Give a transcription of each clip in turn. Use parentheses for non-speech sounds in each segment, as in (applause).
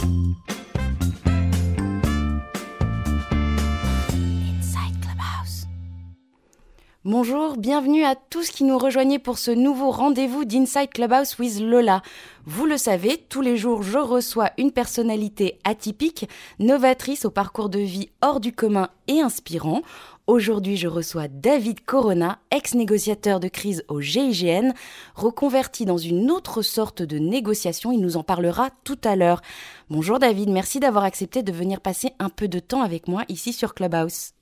Thank you. Bonjour, bienvenue à tous qui nous rejoignez pour ce nouveau rendez-vous d'Inside Clubhouse with Lola. Vous le savez, tous les jours je reçois une personnalité atypique, novatrice au parcours de vie hors du commun et inspirant. Aujourd'hui, je reçois David Corona, ex-négociateur de crise au GIGN, reconverti dans une autre sorte de négociation. Il nous en parlera tout à l'heure. Bonjour David, merci d'avoir accepté de venir passer un peu de temps avec moi ici sur Clubhouse.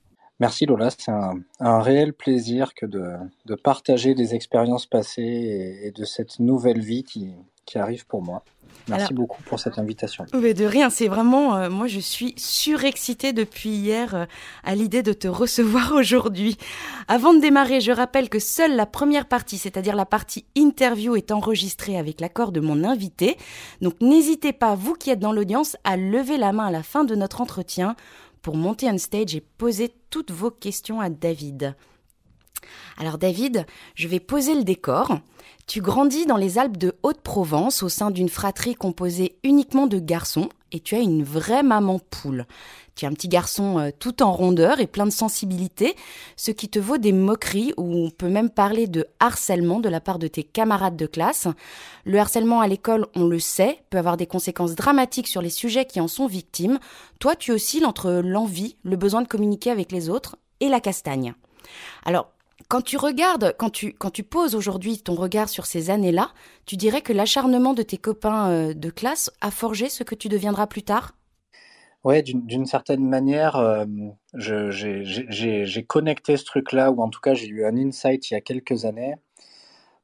Merci Lola, c'est un, réel plaisir que de, partager des expériences passées et, de cette nouvelle vie qui, arrive pour moi. Merci beaucoup pour cette invitation. Mais de rien, c'est vraiment, euh, moi je suis surexcitée depuis hier euh, à l'idée de te recevoir (laughs) aujourd'hui. Avant de démarrer, je rappelle que seule la première partie, c'est-à-dire la partie interview, est enregistrée avec l'accord de mon invité. Donc n'hésitez pas, vous qui êtes dans l'audience, à lever la main à la fin de notre entretien pour monter on stage et poser toutes vos questions à David. Alors David, je vais poser le décor. Tu grandis dans les Alpes de Haute-Provence au sein d'une fratrie composée uniquement de garçons et tu as une vraie maman poule. Tu es un petit garçon euh, tout en rondeur et plein de sensibilité, ce qui te vaut des moqueries ou on peut même parler de harcèlement de la part de tes camarades de classe. Le harcèlement à l'école, on le sait, peut avoir des conséquences dramatiques sur les sujets qui en sont victimes. Toi, tu oscilles entre l'envie, le besoin de communiquer avec les autres et la castagne. Alors, quand tu regardes, quand tu, quand tu poses aujourd'hui ton regard sur ces années-là, tu dirais que l'acharnement de tes copains euh, de classe a forgé ce que tu deviendras plus tard? Ouais, d'une certaine manière, euh, j'ai connecté ce truc-là, ou en tout cas j'ai eu un insight il y a quelques années,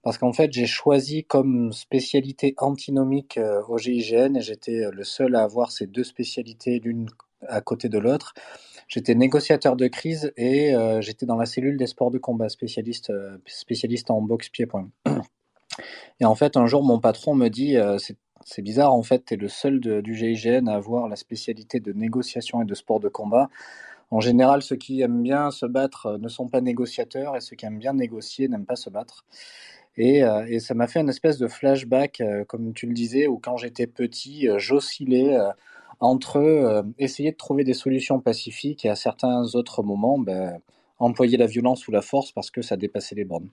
parce qu'en fait j'ai choisi comme spécialité antinomique euh, au GIGN, et j'étais le seul à avoir ces deux spécialités l'une à côté de l'autre. J'étais négociateur de crise et euh, j'étais dans la cellule des sports de combat, spécialiste, euh, spécialiste en boxe pied-point. (clears throat) Et en fait, un jour, mon patron me dit euh, c'est bizarre, en fait, tu es le seul du GIGN à avoir la spécialité de négociation et de sport de combat. En général, ceux qui aiment bien se battre ne sont pas négociateurs et ceux qui aiment bien négocier n'aiment pas se battre. Et, et ça m'a fait une espèce de flashback, comme tu le disais, où quand j'étais petit, j'oscillais entre euh, essayer de trouver des solutions pacifiques et à certains autres moments, ben, employer la violence ou la force parce que ça dépassait les bornes.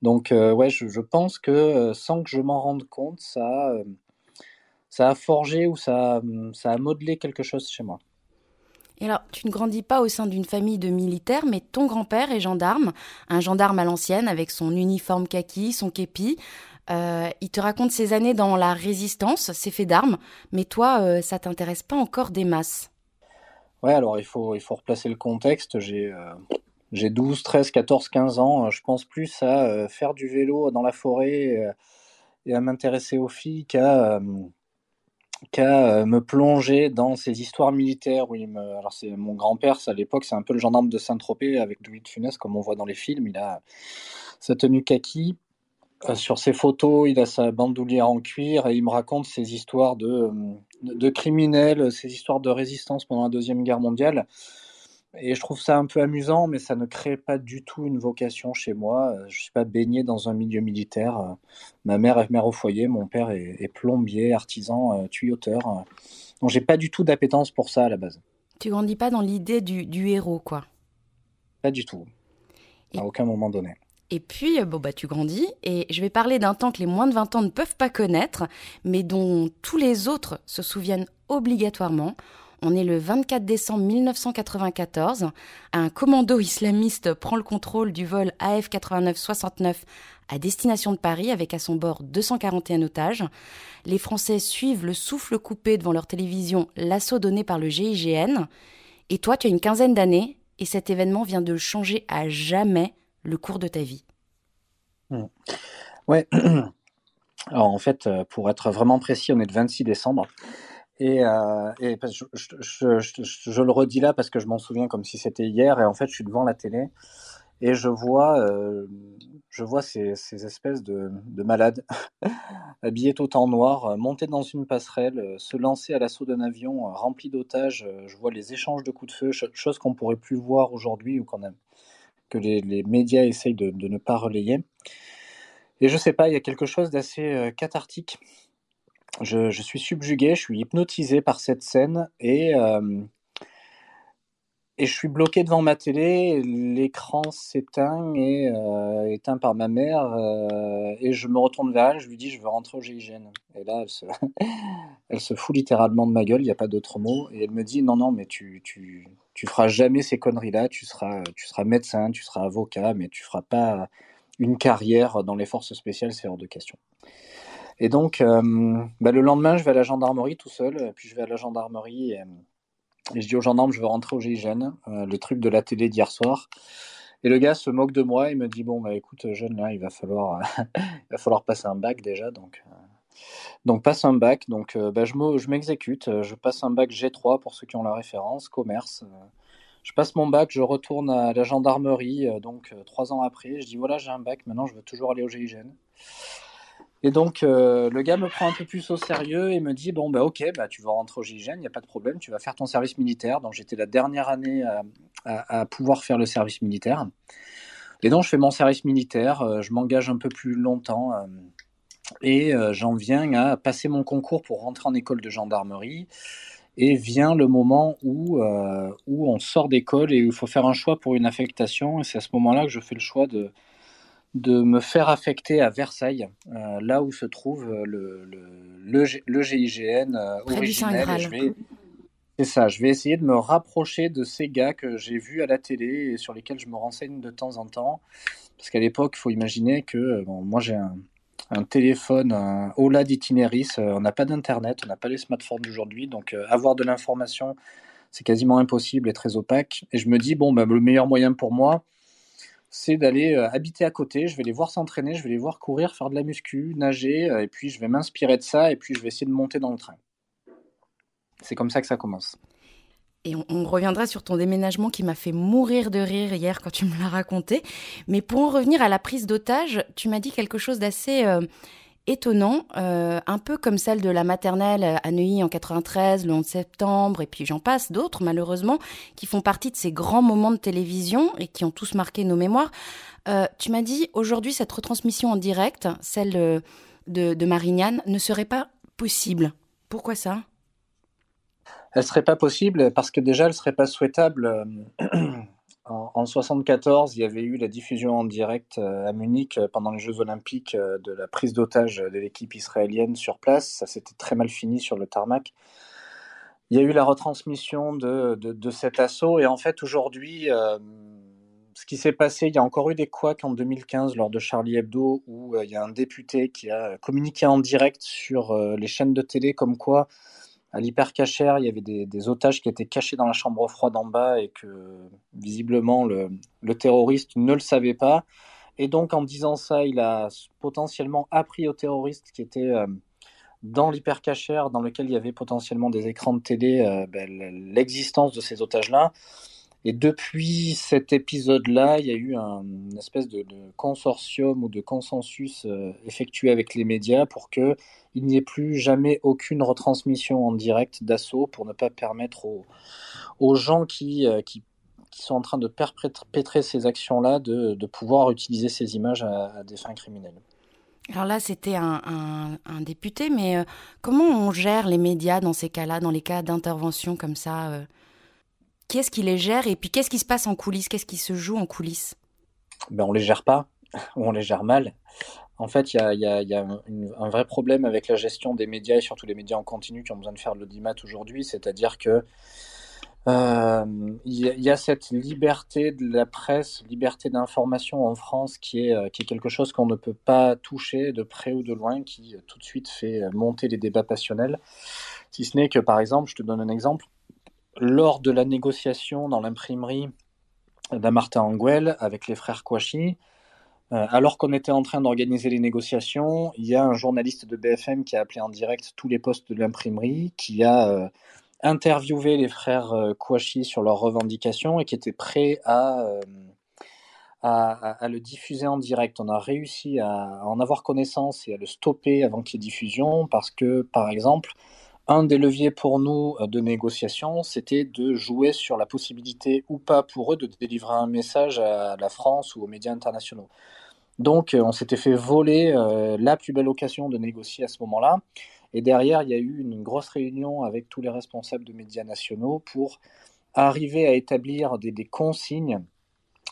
Donc euh, ouais, je, pense que euh, sans que je m'en rende compte, ça, ça a forgé ou ça, ça a modelé quelque chose chez moi. Et alors, tu ne grandis pas au sein d'une famille de militaires, mais ton grand-père est gendarme, un gendarme à l'ancienne avec son uniforme kaki, son képi. Euh, il te raconte ses années dans la résistance, ses faits d'armes, mais toi, euh, ça t'intéresse pas encore des masses. Ouais, alors il faut, il faut replacer le contexte. J'ai euh, j'ai 12, 13, 14, 15 ans. Je pense plus à faire du vélo dans la forêt et à m'intéresser aux filles qu'à me plonger dans ces histoires militaires où il me... alors c'est mon grand-père à l'époque c'est un peu le gendarme de Saint-Tropez avec Louis de Funès comme on voit dans les films il a sa tenue kaki euh, sur ses photos, il a sa bandoulière en cuir et il me raconte ses histoires de, euh, de criminels, ses histoires de résistance pendant la Deuxième Guerre mondiale. Et je trouve ça un peu amusant, mais ça ne crée pas du tout une vocation chez moi. Je ne suis pas baigné dans un milieu militaire. Ma mère est mère au foyer, mon père est, plombier, artisan, euh, tuyauteur. Donc j'ai pas du tout d'appétence pour ça à la base. Tu grandis pas dans l'idée du, du, héros, quoi Pas du tout. À aucun moment donné. Et puis, euh, bon, bah, tu grandis, et je vais parler d'un temps que les moins de 20 ans ne peuvent pas connaître, mais dont tous les autres se souviennent obligatoirement. On est le 24 décembre 1994. Un commando islamiste prend le contrôle du vol AF 8969 à destination de Paris avec à son bord 241 otages. Les Français suivent le souffle coupé devant leur télévision l'assaut donné par le GIGN. Et toi, tu as une quinzaine d'années et cet événement vient de changer à jamais le cours de ta vie mmh. Ouais. (clears throat) Alors en fait, euh, pour être vraiment précis, on est le 26 décembre. Et, euh, je, le redis là parce que je m'en souviens comme si c'était hier. Et en fait, je suis devant la télé et je vois, euh, je vois ces, espèces de, malades (laughs) habillés tout en noir, monter dans une passerelle, se lancer à l'assaut d'un avion rempli d'otages. Je vois les échanges de coups de feu, chose qu'on pourrait plus voir aujourd'hui ou qu'on a que les, médias essayent de, ne pas relayer. Et je sais pas, il y a quelque chose d'assez euh, cathartique je, suis subjugué, je suis hypnotisé par cette scène et, et je suis bloqué devant ma télé, l'écran s'éteint et euh, éteint par ma mère euh, et je me retourne vers elle, je lui dis je veux rentrer au GIGN. Et là (laughs) elle se, fout littéralement de ma gueule, il n'y a pas d'autre mot et elle me dit non non mais tu tu tu feras jamais ces conneries là, tu seras tu seras médecin, tu seras avocat mais tu feras pas une carrière dans les forces spéciales, c'est hors de question. Et donc euh, bah, le lendemain je vais à la gendarmerie tout seul, puis je vais à la gendarmerie et je dis aux gendarmes, je veux rentrer au GIGN, euh, le truc de la télé d'hier soir. Et le gars se moque de moi, il me dit bon bah écoute jeune là, il va falloir, (laughs) passer un bac déjà, donc euh, passe un bac, donc euh, bah, je m'exécute, je passe un bac G3 pour ceux qui ont la référence, commerce. je passe mon bac, je retourne à la gendarmerie, donc trois ans après, je dis voilà j'ai un bac, maintenant je veux toujours aller au GIGN. Et donc, euh, le gars me prend un peu plus au sérieux et me dit Bon, bah, ok, bah, tu vas rentrer au GIGN, il n'y a pas de problème, tu vas faire ton service militaire. Donc, j'étais la dernière année à, pouvoir faire le service militaire. Et donc, je fais mon service militaire, euh, je m'engage un peu plus longtemps euh, et j'en viens à passer mon concours pour rentrer en école de gendarmerie. Et vient le moment où, où on sort d'école et où il faut faire un choix pour une affectation. Et c'est à ce moment-là que je fais le choix de de me faire affecter à Versailles, euh, là où se trouve euh, le, le, le, GIGN euh, originel. C'est ça, je vais essayer de me rapprocher de ces gars que j'ai vus à la télé et sur lesquels je me renseigne de temps en temps. Parce qu'à l'époque, il faut imaginer que bon, moi j'ai un, un, téléphone un Ola d'Itineris, on n'a pas d'internet, on n'a pas les smartphones d'aujourd'hui, donc avoir de l'information, c'est quasiment impossible et très opaque. Et je me dis, bon, bah, le meilleur moyen pour moi, c'est d'aller euh, habiter à côté. Je vais les voir s'entraîner, je vais les voir courir, faire de la muscu, nager, euh, et puis je vais m'inspirer de ça, et puis je vais essayer de monter dans le train. C'est comme ça que ça commence. Et on, reviendra sur ton déménagement qui m'a fait mourir de rire hier quand tu me l'as raconté. Mais pour en revenir à la prise d'otage, tu m'as dit quelque chose d'assez euh, étonnant, euh, un peu comme celle de la maternelle à Neuilly en 93, le 11 septembre, et puis j'en passe d'autres malheureusement, qui font partie de ces grands moments de télévision et qui ont tous marqué nos mémoires. Euh, tu m'as dit aujourd'hui cette retransmission en direct, celle de, de, de Marignane, ne serait pas possible. Pourquoi ça? Elle serait pas possible parce que déjà elle serait pas souhaitable. (clears throat) Euh, en, 1974, il y avait eu la diffusion en direct euh, à Munich euh, pendant les Jeux Olympiques euh, de la prise d'otage de l'équipe israélienne sur place. Ça s'était très mal fini sur le tarmac. Il y a eu la retransmission de, de, cet assaut et en fait aujourd'hui, ce qui s'est passé, il y a encore eu des couacs en 2015 lors de Charlie Hebdo où il y a un député qui a communiqué en direct sur les chaînes de télé comme quoi à l'hypercachère, il y avait des, otages qui étaient cachés dans la chambre froide en bas et que visiblement le, terroriste ne le savait pas. Et donc en disant ça, il a potentiellement appris aux terroristes qui étaient euh, dans l'hypercachère, dans lequel il y avait potentiellement des écrans de télé, euh, ben, l'existence de ces otages-là. Et depuis cet épisode-là, il y a eu un, une espèce de, consortium ou de consensus euh, effectué avec les médias pour que il n'y ait plus jamais aucune retransmission en direct d'assaut pour ne pas permettre aux, gens qui, euh, qui, sont en train de perpétrer ces actions-là de, pouvoir utiliser ces images à, des fins criminelles. Alors là, c'était un, député, mais euh, comment on gère les médias dans ces cas-là, dans les cas d'intervention comme ça Qu'est-ce qui les gère et puis qu'est-ce qui se passe en coulisses? Qu'est-ce qui se joue en coulisses? Ben, On les gère pas, ou (laughs) on les gère mal. En fait, il y a, un vrai problème avec la gestion des médias et surtout les médias en continu qui ont besoin de faire de l'audimat aujourd'hui, c'est-à-dire que euh, il y, a cette liberté de la presse, liberté d'information en France qui est, euh, qui est quelque chose qu'on ne peut pas toucher de près ou de loin, qui euh, tout de suite fait monter les débats passionnels. Si ce n'est que, par exemple, je te donne un exemple, lors de la négociation dans l'imprimerie d'Amartin Anguel avec les frères Kouachi, euh, alors qu'on était en train d'organiser les négociations, il y a un journaliste de BFM qui a appelé en direct tous les postes de l'imprimerie, qui a euh, interviewé les frères euh, Kouachi sur leurs revendications et qui était prêt à, à, le diffuser en direct. On a réussi à en avoir connaissance et à le stopper avant qu'il y ait diffusion parce que, par exemple, un des leviers pour nous euh, de négociation, c'était de jouer sur la possibilité ou pas pour eux de délivrer un message à la France ou aux médias internationaux. Donc, euh, on s'était fait voler euh, la plus belle occasion de négocier à ce moment-là. Et derrière, il y a eu une grosse réunion avec tous les responsables de médias nationaux pour arriver à établir des, consignes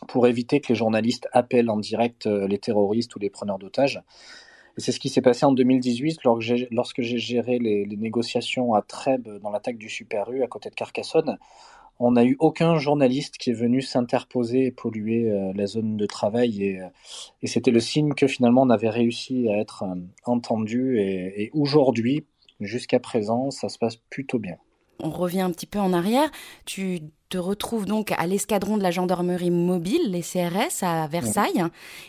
pour éviter que les journalistes appellent en direct les terroristes ou les preneurs d'otages. C'est ce qui s'est passé en 2018 lorsque j'ai géré les, les, négociations à Trèbes dans l'attaque du Super U à côté de Carcassonne on n'a eu aucun journaliste qui est venu s'interposer et polluer euh, la zone de travail. Euh, et, c'était le signe que finalement on avait réussi à être euh, entendu. Et, aujourd'hui, jusqu'à présent, ça se passe plutôt bien. On revient un petit peu en arrière. Tu te retrouves donc à l'escadron de la gendarmerie mobile, les CRS, à Versailles.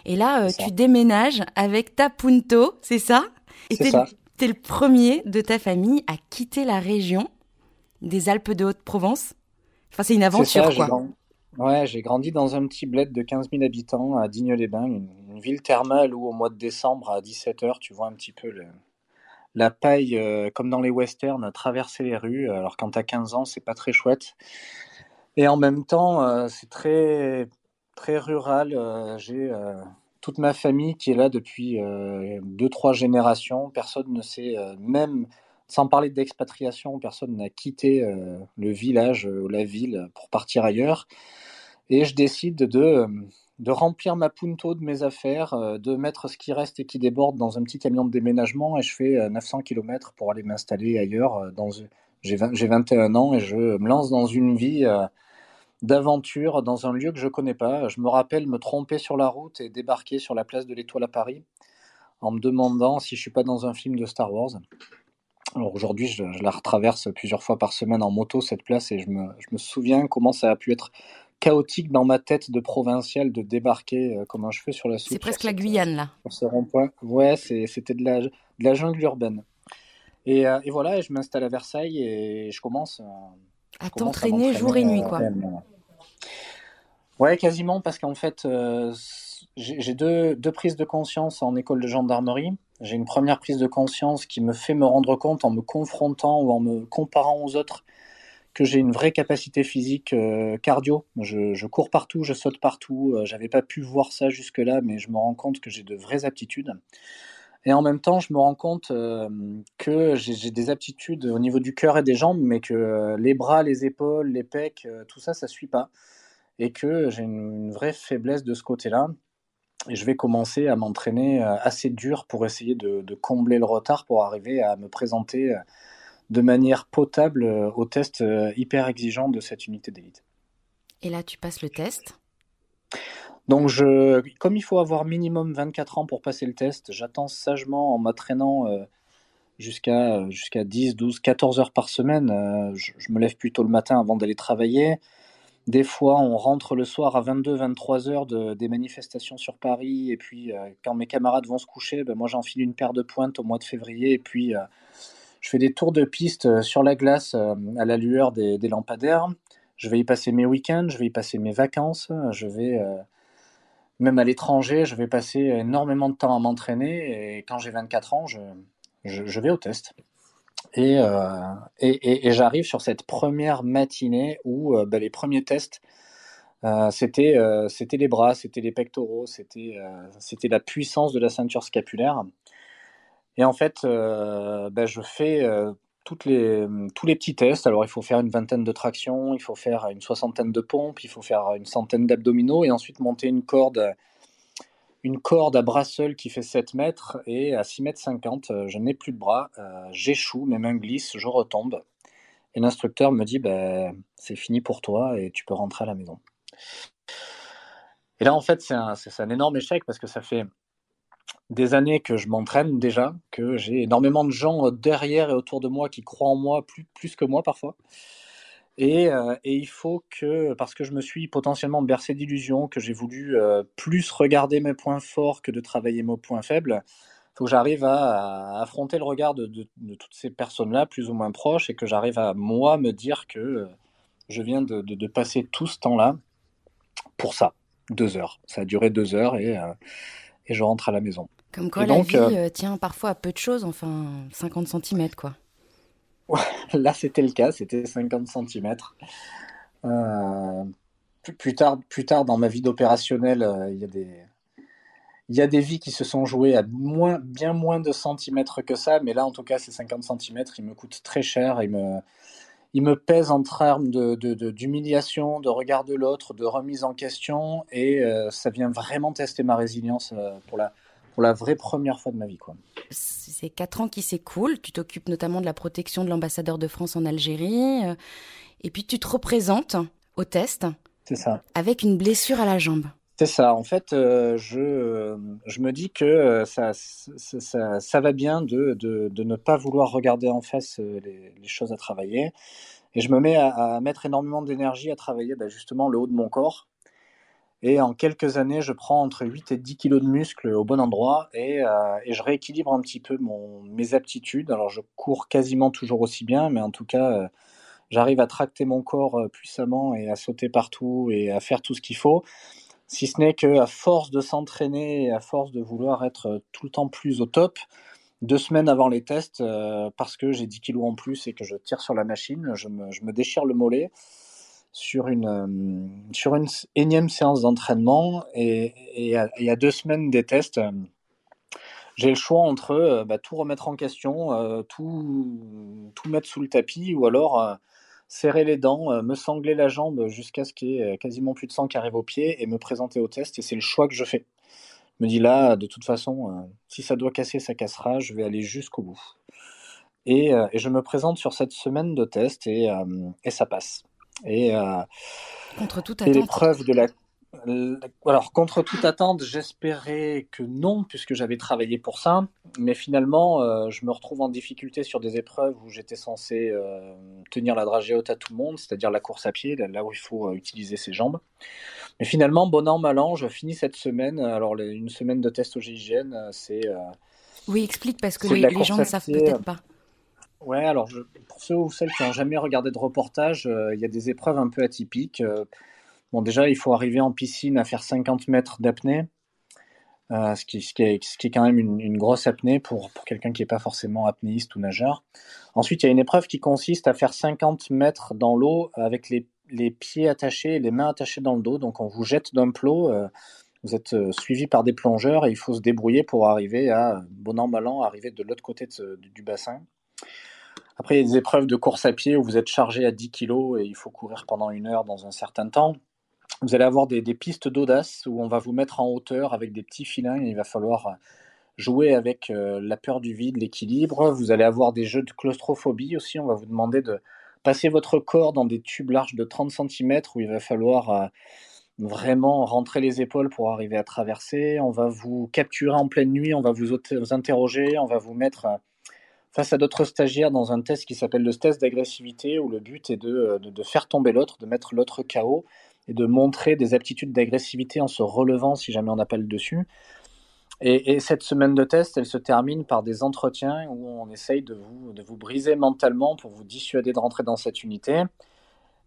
Et là, tu déménages avec ta Punto, c'est ça? Et tu es, le premier de ta famille à quitter la région des Alpes de Haute-Provence? Enfin, c'est une aventure, quoi. Ouais, j'ai grandi dans un petit bled de 15 000 habitants à Digne-les-Bains, une, ville thermale où au mois de décembre à 17h, tu vois un petit peu la paille, euh, comme dans les westerns, traverser les rues. Alors quand tu as 15 ans, c'est pas très chouette. Et en même temps, euh, c'est très, très rural. Euh, j'ai toute ma famille qui est là depuis deux, trois générations. Personne ne sait même sans parler d'expatriation, personne n'a quitté euh, le village ou la ville pour partir ailleurs. Et je décide de, euh, de remplir ma punto de mes affaires, euh, de mettre ce qui reste et qui déborde dans un petit camion de déménagement et je fais 900 km pour aller m'installer ailleurs. Dans, j'ai, 21 ans et je me lance dans une vie d'aventure dans un lieu que je connais pas. Je me rappelle me tromper sur la route et débarquer sur la place de l'Étoile à Paris en me demandant si je suis pas dans un film de Star Wars. Alors aujourd'hui, je, la retraverse plusieurs fois par semaine en moto, cette place, et je me, je me, souviens comment ça a pu être chaotique dans ma tête de provincial de débarquer euh, comme un cheveu sur la soupe. C'est presque la Guyane, là. Sur ce rond-point. Ouais, c'était de la, de la jungle urbaine. Et, euh, et voilà, et je m'installe à Versailles et je commence à t'entraîner jour et nuit, quoi. Ouais, quasiment, parce qu'en fait, euh, j'ai deux, deux prises de conscience en école de gendarmerie. J'ai une première prise de conscience qui me fait me rendre compte en me confrontant ou en me comparant aux autres que j'ai une vraie capacité physique euh, cardio. Je, cours partout, je saute partout. Euh, j'avais pas pu voir ça jusque-là, mais je me rends compte que j'ai de vraies aptitudes. Et en même temps, je me rends compte euh, que j'ai des aptitudes au niveau du cœur et des jambes, mais que les bras, les épaules, les pecs, tout ça, ça suit pas. Et que j'ai une, vraie faiblesse de ce côté-là. Et je vais commencer à m'entraîner euh, assez dur pour essayer de, combler le retard pour arriver à me présenter euh, de manière potable euh, au test hyper exigeant de cette unité d'élite. Et là, tu passes le test? Donc, comme il faut avoir minimum 24 ans pour passer le test, j'attends sagement en m'entraînant jusqu'à jusqu'à 10, 12, 14 heures par semaine. je, me lève plutôt le matin avant d'aller travailler. Des fois, on rentre le soir à 22-23 heures de, des manifestations sur Paris. Et puis, euh, quand mes camarades vont se coucher, ben, moi, j'enfile une paire de pointes au mois de février. Et puis, euh, je fais des tours de piste euh, sur la glace à la lueur des, lampadaires. Je vais y passer mes week-ends, je vais y passer mes vacances. Je vais, même à l'étranger, je vais passer énormément de temps à m'entraîner. Et quand j'ai 24 ans, je, vais au test. Euh, et, j'arrive sur cette première matinée où euh, bah, les premiers tests, euh, c'était les bras, c'était les pectoraux, c'était c'était la puissance de la ceinture scapulaire. Et en fait, bah, je fais les, tous les petits tests. Alors, il faut faire une vingtaine de tractions, il faut faire une soixantaine de pompes, il faut faire une centaine d'abdominaux et ensuite monter une corde une corde à bras seul qui fait 7 mètres et à 6 mètres 50, euh, je n'ai plus de bras, euh, j'échoue, mes mains glissent, je retombe. Et l'instructeur me dit, bah, c'est fini pour toi et tu peux rentrer à la maison. Et là, en fait, c'est un, énorme échec parce que ça fait des années que je m'entraîne déjà, que j'ai énormément de gens derrière et autour de moi qui croient en moi plus, plus que moi parfois. Euh, et, il faut que, parce que je me suis potentiellement bercé d'illusions, que j'ai voulu euh, plus regarder mes points forts que de travailler mes points faibles, il faut que j'arrive à, affronter le regard de, toutes ces personnes-là, plus ou moins proches, et que j'arrive à, moi, me dire que euh, je viens de, passer tout ce temps-là pour ça, deux heures. Ça a duré deux heures et je rentre à la maison. Comme quoi la vie tient parfois à peu de choses, enfin 50 cm quoi. (laughs) là, c'était le cas, c'était 50 cm. Euh, plus, tard, plus tard, dans ma vie d'opérationnel, euh, il y a des Il y a des vies qui se sont jouées à moins, bien moins de centimètres que ça, mais là, en tout cas, ces 50 centimètres, ils me coûtent très cher. Ils me, ils me pèsent en termes d'humiliation, de, de, de, regard de l'autre, de remise en question, et euh, ça vient vraiment tester ma résilience euh, pour la, pour la vraie première fois de ma vie. Quoi. C'est quatre ans qui s'écoulent. Tu t'occupes notamment de la protection de l'ambassadeur de France en Algérie, euh, et puis tu te représentes au test. C'est ça. Avec une blessure à la jambe. C'est ça. En fait, euh, je, euh, je me dis que ça, ça, ça, va bien de, de, de, ne pas vouloir regarder en face les, les, choses à travailler. Et je me mets à, à mettre énormément d'énergie à travailler bah, justement le haut de mon corps. Et en quelques années, je prends entre 8 et 10 kilos de muscles au bon endroit et, euh, et je rééquilibre un petit peu mon, mes aptitudes. Alors, je cours quasiment toujours aussi bien, mais en tout cas, j'arrive à tracter mon corps puissamment et à sauter partout et à faire tout ce qu'il faut. Si ce n'est qu'à force de s'entraîner et à force de vouloir être euh, tout le temps plus au top, deux semaines avant les tests, euh, parce que j'ai 10 kilos en plus et que je tire sur la machine, je me, je me déchire le mollet sur une, euh, une énième séance d'entraînement et, et, à, et, à, deux semaines des tests, euh, j'ai le choix entre euh, bah, tout remettre en question, tout, tout mettre sous le tapis ou alors serrer les dents, me sangler la jambe jusqu'à ce qu'il y ait quasiment plus de sang qui arrive au pied et me présenter au test. Et c'est le choix que je fais. Je me dis là, de toute façon, si ça doit casser, ça cassera. Je vais aller jusqu'au bout. Et, je me présente sur cette semaine de test et ça passe. Et, Contre toute attente. l'épreuve de la alors, contre toute attente, j'espérais que non, puisque j'avais travaillé pour ça. Mais finalement, euh, je me retrouve en difficulté sur des épreuves où j'étais censé euh, tenir la dragée haute à tout le monde, c'est-à-dire la course à pied, là où il faut euh, utiliser ses jambes. Mais finalement, bon an, mal an, je finis cette semaine. Alors, les, une semaine de test au GIGN, c'est. oui, explique, parce que les, les gens ne savent peut-être pas. Ouais, alors pour ceux ou celles qui n'ont jamais regardé de reportage, il y a des épreuves un peu atypiques. Bon, déjà, il faut arriver en piscine à faire 50 mètres d'apnée, euh, ce, qui, est, quand même une, grosse apnée pour, quelqu'un qui n'est pas forcément apnéiste ou nageur. Ensuite, il y a une épreuve qui consiste à faire 50 mètres dans l'eau avec les, pieds attachés et les mains attachées dans le dos. Donc, on vous jette d'un plot. Euh, vous êtes euh, suivi par des plongeurs et il faut se débrouiller pour arriver à, bon an, mal an, arriver de l'autre côté du bassin. Après, il y a des épreuves de course à pied où vous êtes chargé à 10 kg et il faut courir pendant une heure dans un certain temps vous allez avoir des, pistes d'audace où on va vous mettre en hauteur avec des petits filins et il va falloir euh, jouer avec euh, la peur du vide, l'équilibre. Vous allez avoir des jeux de claustrophobie aussi. On va vous demander de passer votre corps dans des tubes larges de 30 cm où il va falloir euh, vraiment rentrer les épaules pour arriver à traverser. On va vous capturer en pleine nuit, on va vous, vous interroger, on va vous mettre face à d'autres stagiaires dans un test qui s'appelle le test d'agressivité où le but est de, de, de faire tomber l'autre, de mettre l'autre KO et de montrer des aptitudes d'agressivité en se relevant si jamais on appelle dessus. Et, et, cette semaine de test, elle se termine par des entretiens où on essaye de vous, de vous briser mentalement pour vous dissuader de rentrer dans cette unité.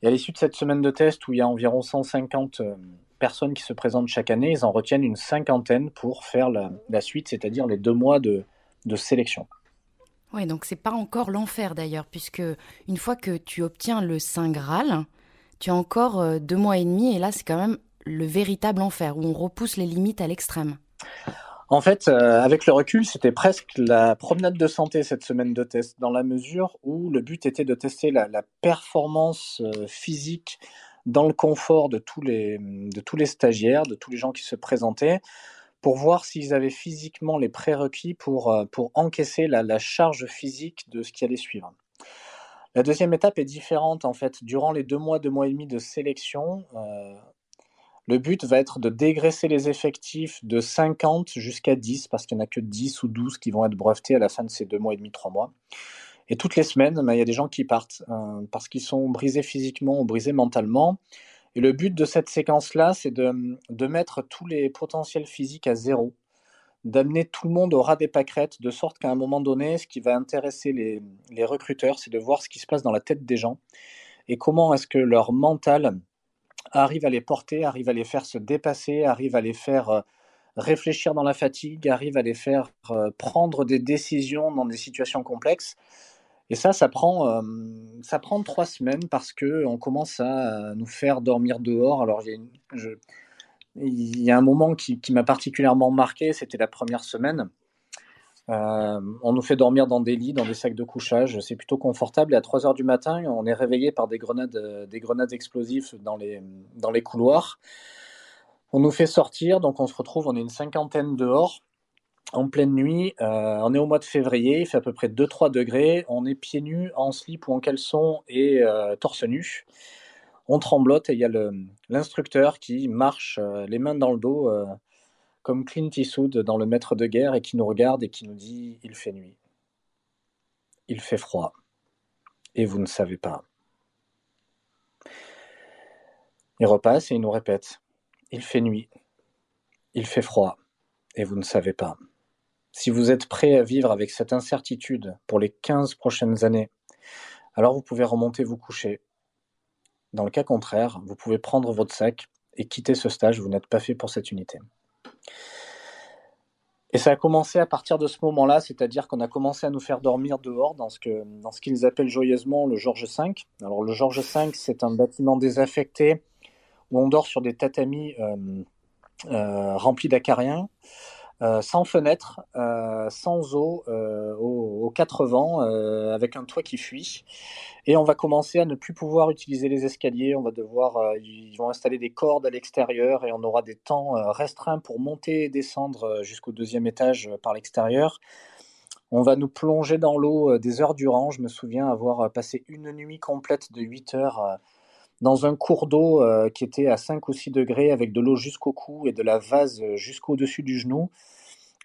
Et à l'issue de cette semaine de test, où il y a environ 150 euh, personnes qui se présentent chaque année, ils en retiennent une cinquantaine pour faire la, la suite, c'est-à-dire les deux mois de, de sélection. Oui, donc c'est pas encore l'enfer d'ailleurs, puisque une fois que tu obtiens le Saint Graal, tu as encore euh, deux mois et demi et là c'est quand même le véritable enfer où on repousse les limites à l'extrême. En fait, euh, avec le recul, c'était presque la promenade de santé cette semaine de test, dans la mesure où le but était de tester la, performance euh, physique dans le confort de tous, les, de tous les stagiaires, de tous les gens qui se présentaient, pour voir s'ils avaient physiquement les prérequis pour, euh, pour encaisser la, la charge physique de ce qui allait suivre. La deuxième étape est différente en fait. Durant les deux mois, deux mois et demi de sélection, euh, le but va être de dégraisser les effectifs de 50 jusqu'à 10, parce qu'il n'y en a que 10 ou 12 qui vont être brevetés à la fin de ces deux mois et demi, trois mois. Et toutes les semaines, ben, il y a des gens qui partent euh, parce qu'ils sont brisés physiquement ou brisés mentalement. Et le but de cette séquence-là, c'est de, de mettre tous les potentiels physiques à zéro d'amener tout le monde au ras des pâquerettes, de sorte qu'à un moment donné, ce qui va intéresser les, les recruteurs, c'est de voir ce qui se passe dans la tête des gens et comment est-ce que leur mental arrive à les porter, arrive à les faire se dépasser, arrive à les faire euh, réfléchir dans la fatigue, arrive à les faire euh, prendre des décisions dans des situations complexes. Et ça, ça prend, euh, ça prend trois semaines parce que on commence à nous faire dormir dehors. Alors, il y a un moment qui, m'a particulièrement marqué, c'était la première semaine. Euh, on nous fait dormir dans des lits, dans des sacs de couchage. C'est plutôt confortable. Et à 3 heures du matin, on est réveillé par des grenades, euh, des grenades explosives dans les, dans les couloirs. On nous fait sortir, donc on se retrouve, on est une cinquantaine dehors, en pleine nuit. Euh, on est au mois de février, il fait à peu près 2-3 degrés. On est pieds nus, en slip ou en caleçon et torse nu. On tremblote et il y a l'instructeur qui marche les mains dans le dos comme Clint Eastwood dans Le Maître de guerre et qui nous regarde et qui nous dit Il fait nuit. Il fait froid. Et vous ne savez pas. Il repasse et il nous répète Il fait nuit. Il fait froid. Et vous ne savez pas. Si vous êtes prêt à vivre avec cette incertitude pour les 15 prochaines années, alors vous pouvez remonter vous coucher. Dans le cas contraire, vous pouvez prendre votre sac et quitter ce stage, vous n'êtes pas fait pour cette unité. Et ça a commencé à partir de ce moment-là, c'est-à-dire qu'on a commencé à nous faire dormir dehors dans ce que dans ce qu'ils appellent joyeusement le Georges V. Alors le Georges V, c'est un bâtiment désaffecté où on dort sur des tatamis euh, euh, remplis d'acariens. Euh, sans fenêtre, euh, sans eau, euh, aux, quatre vents, avec un toit qui fuit. Et on va commencer à ne plus pouvoir utiliser les escaliers. On va devoir, ils vont installer des cordes à l'extérieur et on aura des temps restreints pour monter et descendre jusqu'au deuxième étage par l'extérieur. On va nous plonger dans l'eau des heures durant. Je me souviens avoir passé une nuit complète de 8 heures dans un cours d'eau qui était à 5 ou 6 degrés avec de l'eau jusqu'au cou et de la vase jusqu'au-dessus du genou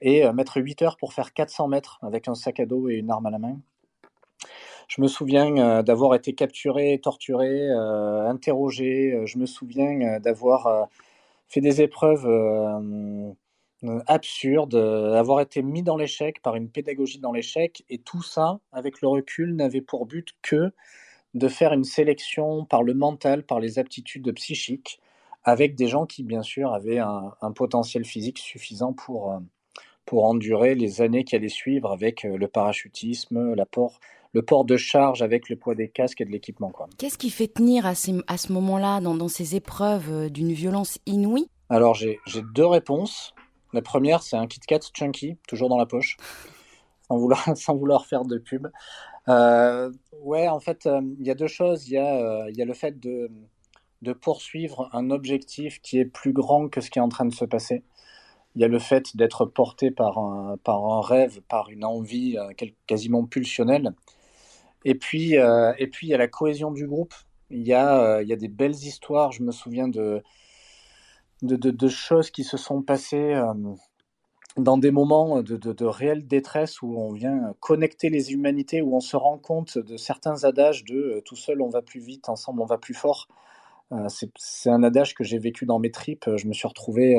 et euh, mettre 8 heures pour faire 400 mètres avec un sac à dos et une arme à la main. Je me souviens euh, d'avoir été capturé, torturé, euh, interrogé. Je me souviens d'avoir fait des épreuves absurdes, d'avoir été mis dans l'échec par une pédagogie dans l'échec. Et tout ça, avec le recul, n'avait pour but que de faire une sélection par le mental, par les aptitudes psychiques, avec des gens qui, bien sûr, avaient un, un potentiel physique suffisant pour, pour endurer les années qui allaient suivre avec euh, le parachutisme, l'apport, le port de charge avec le poids des casques et de l'équipement. Qu'est-ce qui fait tenir à, à ce moment-là, dans, ces épreuves euh, d'une violence inouïe? Alors j'ai deux réponses. La première, c'est un Kit Kat Chunky, toujours dans la poche, (laughs) sans vouloir, faire de pub. Euh, ouais, en fait, il y a deux choses. Il y, a, y a le fait de, de poursuivre un objectif qui est plus grand que ce qui est en train de se passer. Il y a le fait d'être porté par un, par un rêve, par une envie euh, quasiment pulsionnelle. Et puis, euh, et il y a la cohésion du groupe. Il y euh, y a des belles histoires. Je me souviens de, de, de, choses qui se sont passées dans des moments de, réelle détresse où on vient connecter les humanités, où on se rend compte de certains adages de tout seul on va plus vite, ensemble on va plus fort. c'est un adage que j'ai vécu dans mes tripes. Je me suis retrouvé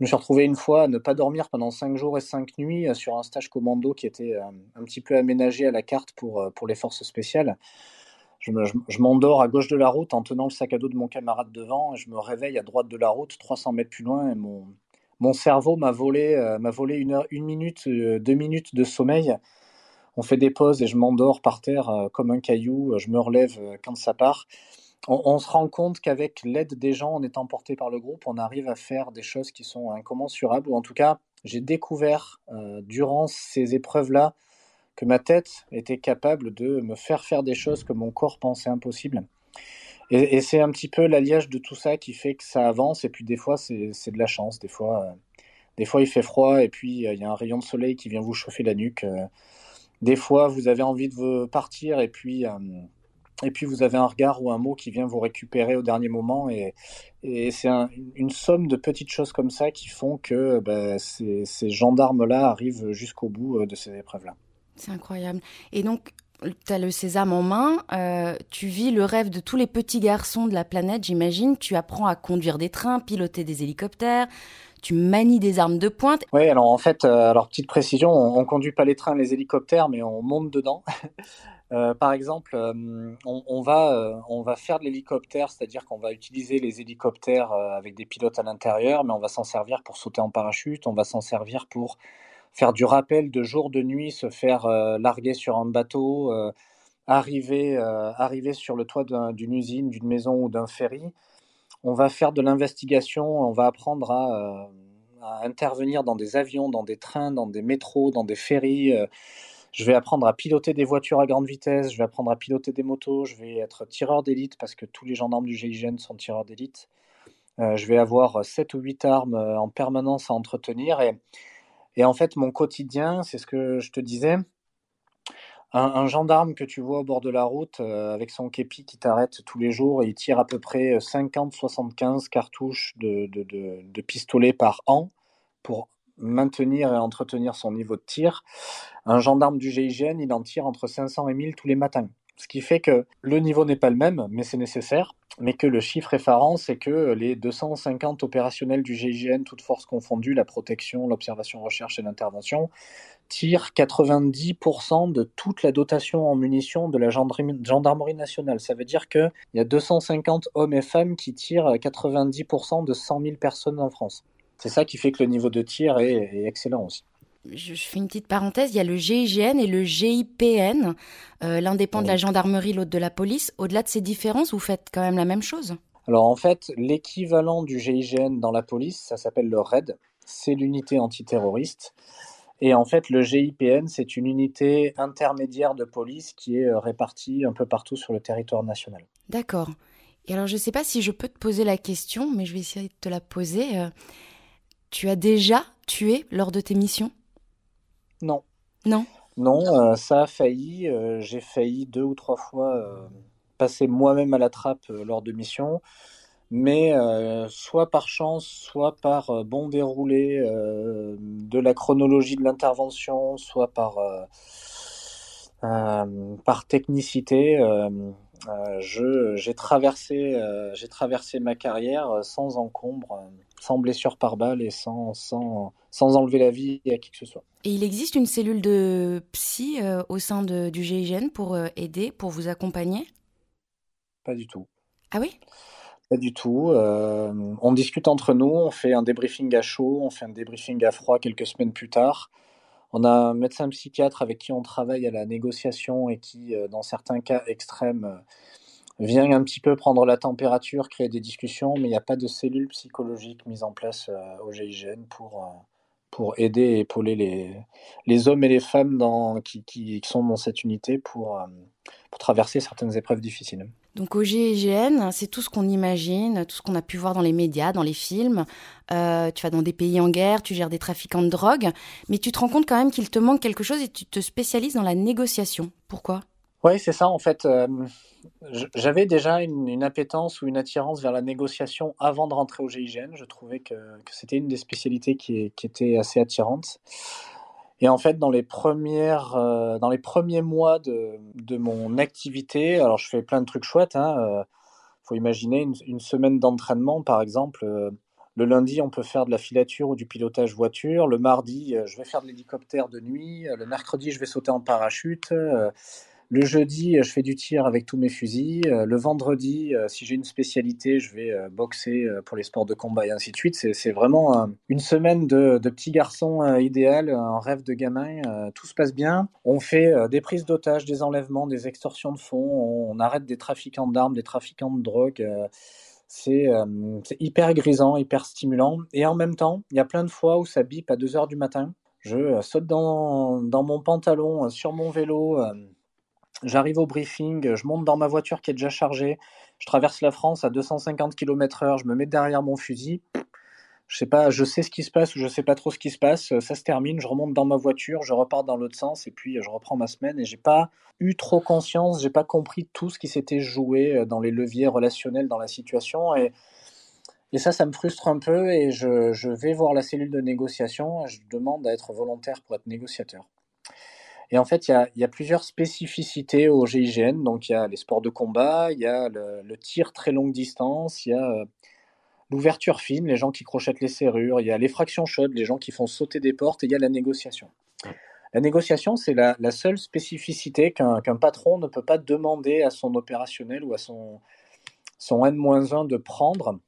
je me suis retrouvé une fois à ne pas dormir pendant 5 jours et 5 nuits euh, sur un stage commando qui était euh, un petit peu aménagé à la carte pour, euh, pour les forces spéciales. Je, m'endors à gauche de la route en tenant le sac à dos de mon camarade devant et je me réveille à droite de la route, 300 mètres plus loin, mon cerveau m'a volé, m'a volé une, heure, une minute, deux minutes de sommeil. On fait des pauses et je m'endors par terre comme un caillou. Je me relève quand ça part on, se rend compte qu'avec l'aide des gens, en étant porté par le groupe, on arrive à faire des choses qui sont incommensurables, ou en tout cas, j'ai découvert euh, durant ces épreuves-là que ma tête était capable de me faire faire des choses que mon corps pensait impossibles. Et, c'est un petit peu l'alliage de tout ça qui fait que ça avance, et puis des fois, c'est de la chance, des fois, euh, des fois il fait froid, et puis euh, il y a un rayon de soleil qui vient vous chauffer la nuque. des fois, vous avez envie de partir, et puis et puis vous avez un regard ou un mot qui vient vous récupérer au dernier moment. Et, c'est une somme de petites choses comme ça qui font que bah, ces, gendarmes-là arrivent jusqu'au bout euh, de ces épreuves-là. C'est incroyable. Et donc, tu as le sésame en main, euh, tu vis le rêve de tous les petits garçons de la planète, j'imagine. Tu apprends à conduire des trains, piloter des hélicoptères, tu manies des armes de pointe. Oui, alors en fait, euh, alors petite précision, on, ne conduit pas les trains, les hélicoptères, mais on monte dedans. (laughs) Euh, par exemple, on, va, on va faire de l'hélicoptère, c'est-à-dire qu'on va utiliser les hélicoptères avec des pilotes à l'intérieur, mais on va s'en servir pour sauter en parachute, on va s'en servir pour faire du rappel de jour, de nuit, se faire larguer sur un bateau, arriver, arriver sur le toit d'une usine, d'une maison ou d'un ferry. on va faire de l'investigation, on va apprendre à, à, intervenir dans des avions, dans des trains, dans des métros, dans des ferries. je vais apprendre à piloter des voitures à grande vitesse, je vais apprendre à piloter des motos, je vais être tireur d'élite parce que tous les gendarmes du GIGN sont tireurs d'élite. je vais avoir 7 ou 8 armes en permanence à entretenir et, et en fait mon quotidien, c'est ce que je te disais, un, gendarme que tu vois au bord de la route euh, avec son képi qui t'arrête tous les jours et il tire à peu près 50-75 cartouches de, de, de, pistolet par an pour maintenir et entretenir son niveau de tir. Un gendarme du GIGN, il en tire entre 500 et 1000 tous les matins. Ce qui fait que le niveau n'est pas le même, mais c'est nécessaire, mais que le chiffre effarant, c'est que les 250 opérationnels du GIGN, toutes forces confondues, la protection, l'observation, recherche et l'intervention, tirent 90% de toute la dotation en munitions de la gendarmerie nationale. Ça veut dire qu'il y a 250 hommes et femmes qui tirent 90% de 100 000 personnes en France. C'est ça qui fait que le niveau de tir est excellent aussi je, fais une petite parenthèse, il y a le GIGN et le GIPN. Euh, L'un dépend de la gendarmerie, l'autre de la police. Au-delà de ces différences, vous faites quand même la même chose? Alors en fait, l'équivalent du GIGN dans la police, ça s'appelle le RAID. C'est l'unité antiterroriste. Et en fait, le GIPN, c'est une unité intermédiaire de police qui est euh, répartie un peu partout sur le territoire national. D'accord. Et alors, je ne sais pas si je peux te poser la question, mais je vais essayer de te la poser. Euh, tu as déjà tué lors de tes missions? Non. Non Non, euh, ça a failli. Euh, j'ai failli deux ou trois fois euh, passer moi-même à la trappe lors de missions. Mais soit par chance, soit par bon déroulé de la chronologie de l'intervention, soit par, par technicité, j'ai traversé, j'ai traversé ma carrière sans encombre sans blessure par balle et sans, sans, sans enlever la vie à qui que ce soit. Et il existe une cellule de psy euh, au sein de, du GIGN pour euh, aider, pour vous accompagner? Pas du tout. Ah oui? Pas du tout. Euh, on discute entre nous, on fait un débriefing à chaud, on fait un débriefing à froid quelques semaines plus tard. On a un médecin psychiatre avec qui on travaille à la négociation et qui, dans certains cas extrêmes, vient un petit peu prendre la température, créer des discussions, mais il n'y a pas de cellule psychologique mise en place euh, au GIGN pour, euh, pour aider et épauler les, les hommes et les femmes dans, qui, qui, sont dans cette unité pour, euh, pour traverser certaines épreuves difficiles. Donc au GIGN, c'est tout ce qu'on imagine, tout ce qu'on a pu voir dans les médias, dans les films. tu vas dans des pays en guerre, tu gères des trafiquants de drogue, mais tu te rends compte quand même qu'il te manque quelque chose et tu te spécialises dans la négociation. Pourquoi? Oui, c'est ça en fait j'avais déjà une, appétence ou une attirance vers la négociation avant de rentrer au GIGN. Je trouvais que, c'était une des spécialités qui, était assez attirante. Et en fait, dans les, euh, premiers mois de, mon activité, alors je fais plein de trucs chouettes. Il hein, euh, faut imaginer une, semaine d'entraînement, par exemple. Euh, le lundi, on peut faire de la filature ou du pilotage voiture. Le mardi, je vais faire de l'hélicoptère de nuit. Le mercredi, je vais sauter en parachute. Le jeudi, euh, je fais du tir avec tous mes fusils. Euh, le vendredi, euh, si j'ai une spécialité, je vais boxer pour les sports de combat et ainsi de suite. C'est vraiment une semaine de, petit garçon idéal, un rêve de gamin. Tout se passe bien. On fait des prises d'otages, des enlèvements, des extorsions de fonds. On arrête des trafiquants d'armes, des trafiquants de drogue. C'est hyper grisant, hyper stimulant. Et en même temps, il y a plein de fois où ça bip à 2 heures du matin. Je saute dans mon pantalon, sur mon vélo J'arrive au briefing, je monte dans ma voiture qui est déjà chargée, je traverse la France à 250 km/h, je me mets derrière mon fusil. Je sais pas, je sais ce qui se passe ou je sais pas trop ce qui se passe. Ça se termine, je remonte dans ma voiture, je repars dans l'autre sens et puis je reprends ma semaine. Et j'ai pas eu trop conscience, j'ai pas compris tout ce qui s'était joué euh, dans les leviers relationnels dans la situation et et ça, ça me frustre un peu et je, je vais voir la cellule de négociation. Je demande à être volontaire pour être négociateur. Et en fait, il y a, plusieurs spécificités au GIGN. Donc, il y a les sports de combat, il y a le, tir très longue distance, il y a euh, l'ouverture fine, les gens qui crochettent les serrures, il y a l'effraction chaude, les gens qui font sauter des portes, et il y a la négociation. La négociation, c'est la, seule spécificité qu'un patron ne peut pas demander à son opérationnel ou à son, son N-1 de prendre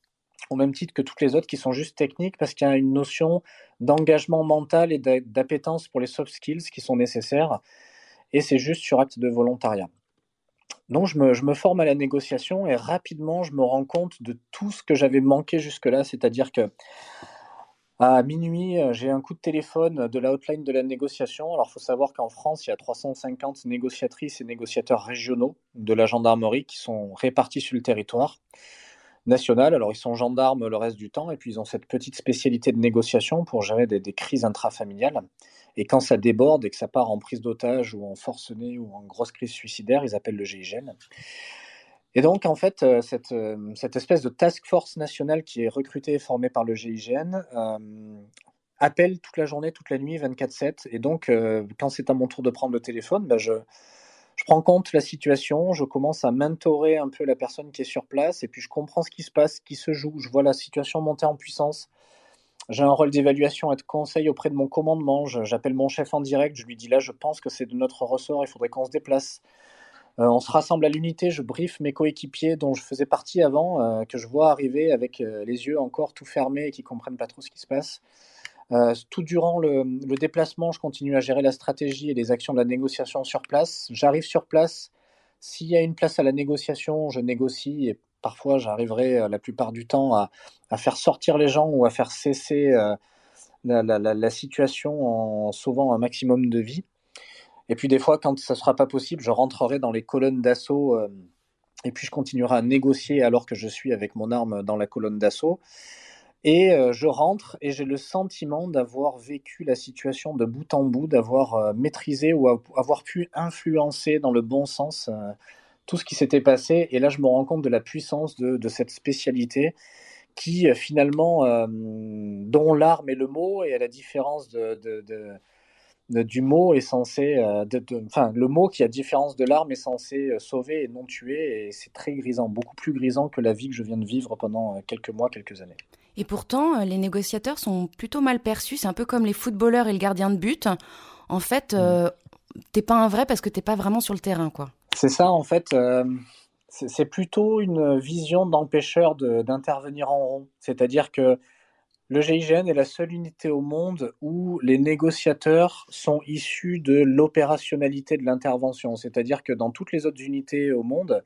au même titre que toutes les autres qui sont juste techniques parce qu'il y a une notion d'engagement mental et d'appétence pour les soft skills qui sont nécessaires et c'est juste sur acte de volontariat. Donc je me, forme à la négociation et rapidement je me rends compte de tout ce que j'avais manqué jusque-là, c'est-à-dire que à minuit, j'ai un coup de téléphone de la hotline de la négociation. Alors il faut savoir qu'en France, il y a 350 négociatrices et négociateurs régionaux de la gendarmerie qui sont répartis sur le territoire national. Alors ils sont gendarmes le reste du temps et puis ils ont cette petite spécialité de négociation pour gérer des, crises intrafamiliales. Et quand ça déborde et que ça part en prise d'otage ou en forcené ou en grosse crise suicidaire, ils appellent le GIGN. Et donc, en fait, euh, cette, euh, cette, espèce de task force nationale qui est recrutée et formée par le GIGN euh, appelle toute la journée, toute la nuit, 24-7. Et donc, quand c'est à mon tour de prendre le téléphone, ben je, je prends compte la situation, je commence à mentorer un peu la personne qui est sur place, et puis je comprends ce qui se passe, ce qui se joue. Je vois la situation monter en puissance. J'ai un rôle d'évaluation et de conseil auprès de mon commandement. J'appelle mon chef en direct, je lui dis là, je pense que c'est de notre ressort, il faudrait qu'on se déplace. Euh, on se rassemble à l'unité, je briefe mes coéquipiers dont je faisais partie avant, euh, que je vois arriver avec euh, les yeux encore tout fermés et qui comprennent pas trop ce qui se passe. Tout durant le, déplacement, je continue à gérer la stratégie et les actions de la négociation sur place. J'arrive sur place. S'il y a une place à la négociation, je négocie et parfois j'arriverai la plupart du temps à, faire sortir les gens ou à faire cesser la, la, situation en sauvant un maximum de vies. Et puis des fois, quand ça ne sera pas possible, je rentrerai dans les colonnes d'assaut euh, et puis je continuerai à négocier alors que je suis avec mon arme dans la colonne d'assaut. Et euh, je rentre et j'ai le sentiment d'avoir vécu la situation de bout en bout, d'avoir euh, maîtrisé ou avoir pu influencer dans le bon sens euh, tout ce qui s'était passé. Et là, je me rends compte de la puissance de, cette spécialité qui finalement, dont l'arme est le mot, et à la différence du mot est censé, enfin, le mot qui, à différence de l'arme, est censé sauver et non tuer, et c'est très grisant, beaucoup plus grisant que la vie que je viens de vivre pendant quelques mois, quelques années. Et pourtant, les négociateurs sont plutôt mal perçus, c'est un peu comme les footballeurs et le gardien de but. En fait, euh, t'es pas un vrai parce que t'es pas vraiment sur le terrain, quoi. C'est ça, en fait. Euh, c'est plutôt une vision d'empêcheur d'intervenir en rond. C'est-à-dire que le GIGN est la seule unité au monde où les négociateurs sont issus de l'opérationnalité de l'intervention. C'est-à-dire que dans toutes les autres unités au monde,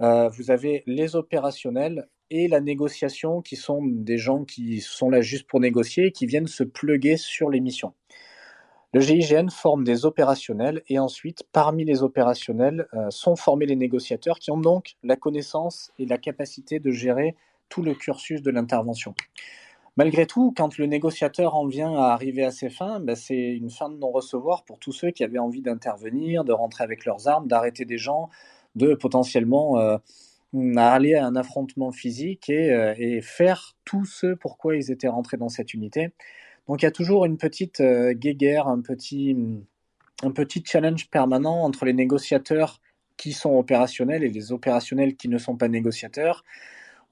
euh, vous avez les opérationnels et la négociation qui sont des gens qui sont là juste pour négocier et qui viennent se pluguer sur les missions. Le GIGN forme des opérationnels et ensuite, parmi les opérationnels, euh, sont formés les négociateurs qui ont donc la connaissance et la capacité de gérer tout le cursus de l'intervention. Malgré tout, quand le négociateur en vient à arriver à ses fins, ben c'est une fin de non-recevoir pour tous ceux qui avaient envie d'intervenir, de rentrer avec leurs armes, d'arrêter des gens, de potentiellement euh, aller à un affrontement physique et, euh, et, faire tout ce pourquoi ils étaient rentrés dans cette unité. Donc il y a toujours une petite euh, guéguerre, un petit, un petit challenge permanent entre les négociateurs qui sont opérationnels et les opérationnels qui ne sont pas négociateurs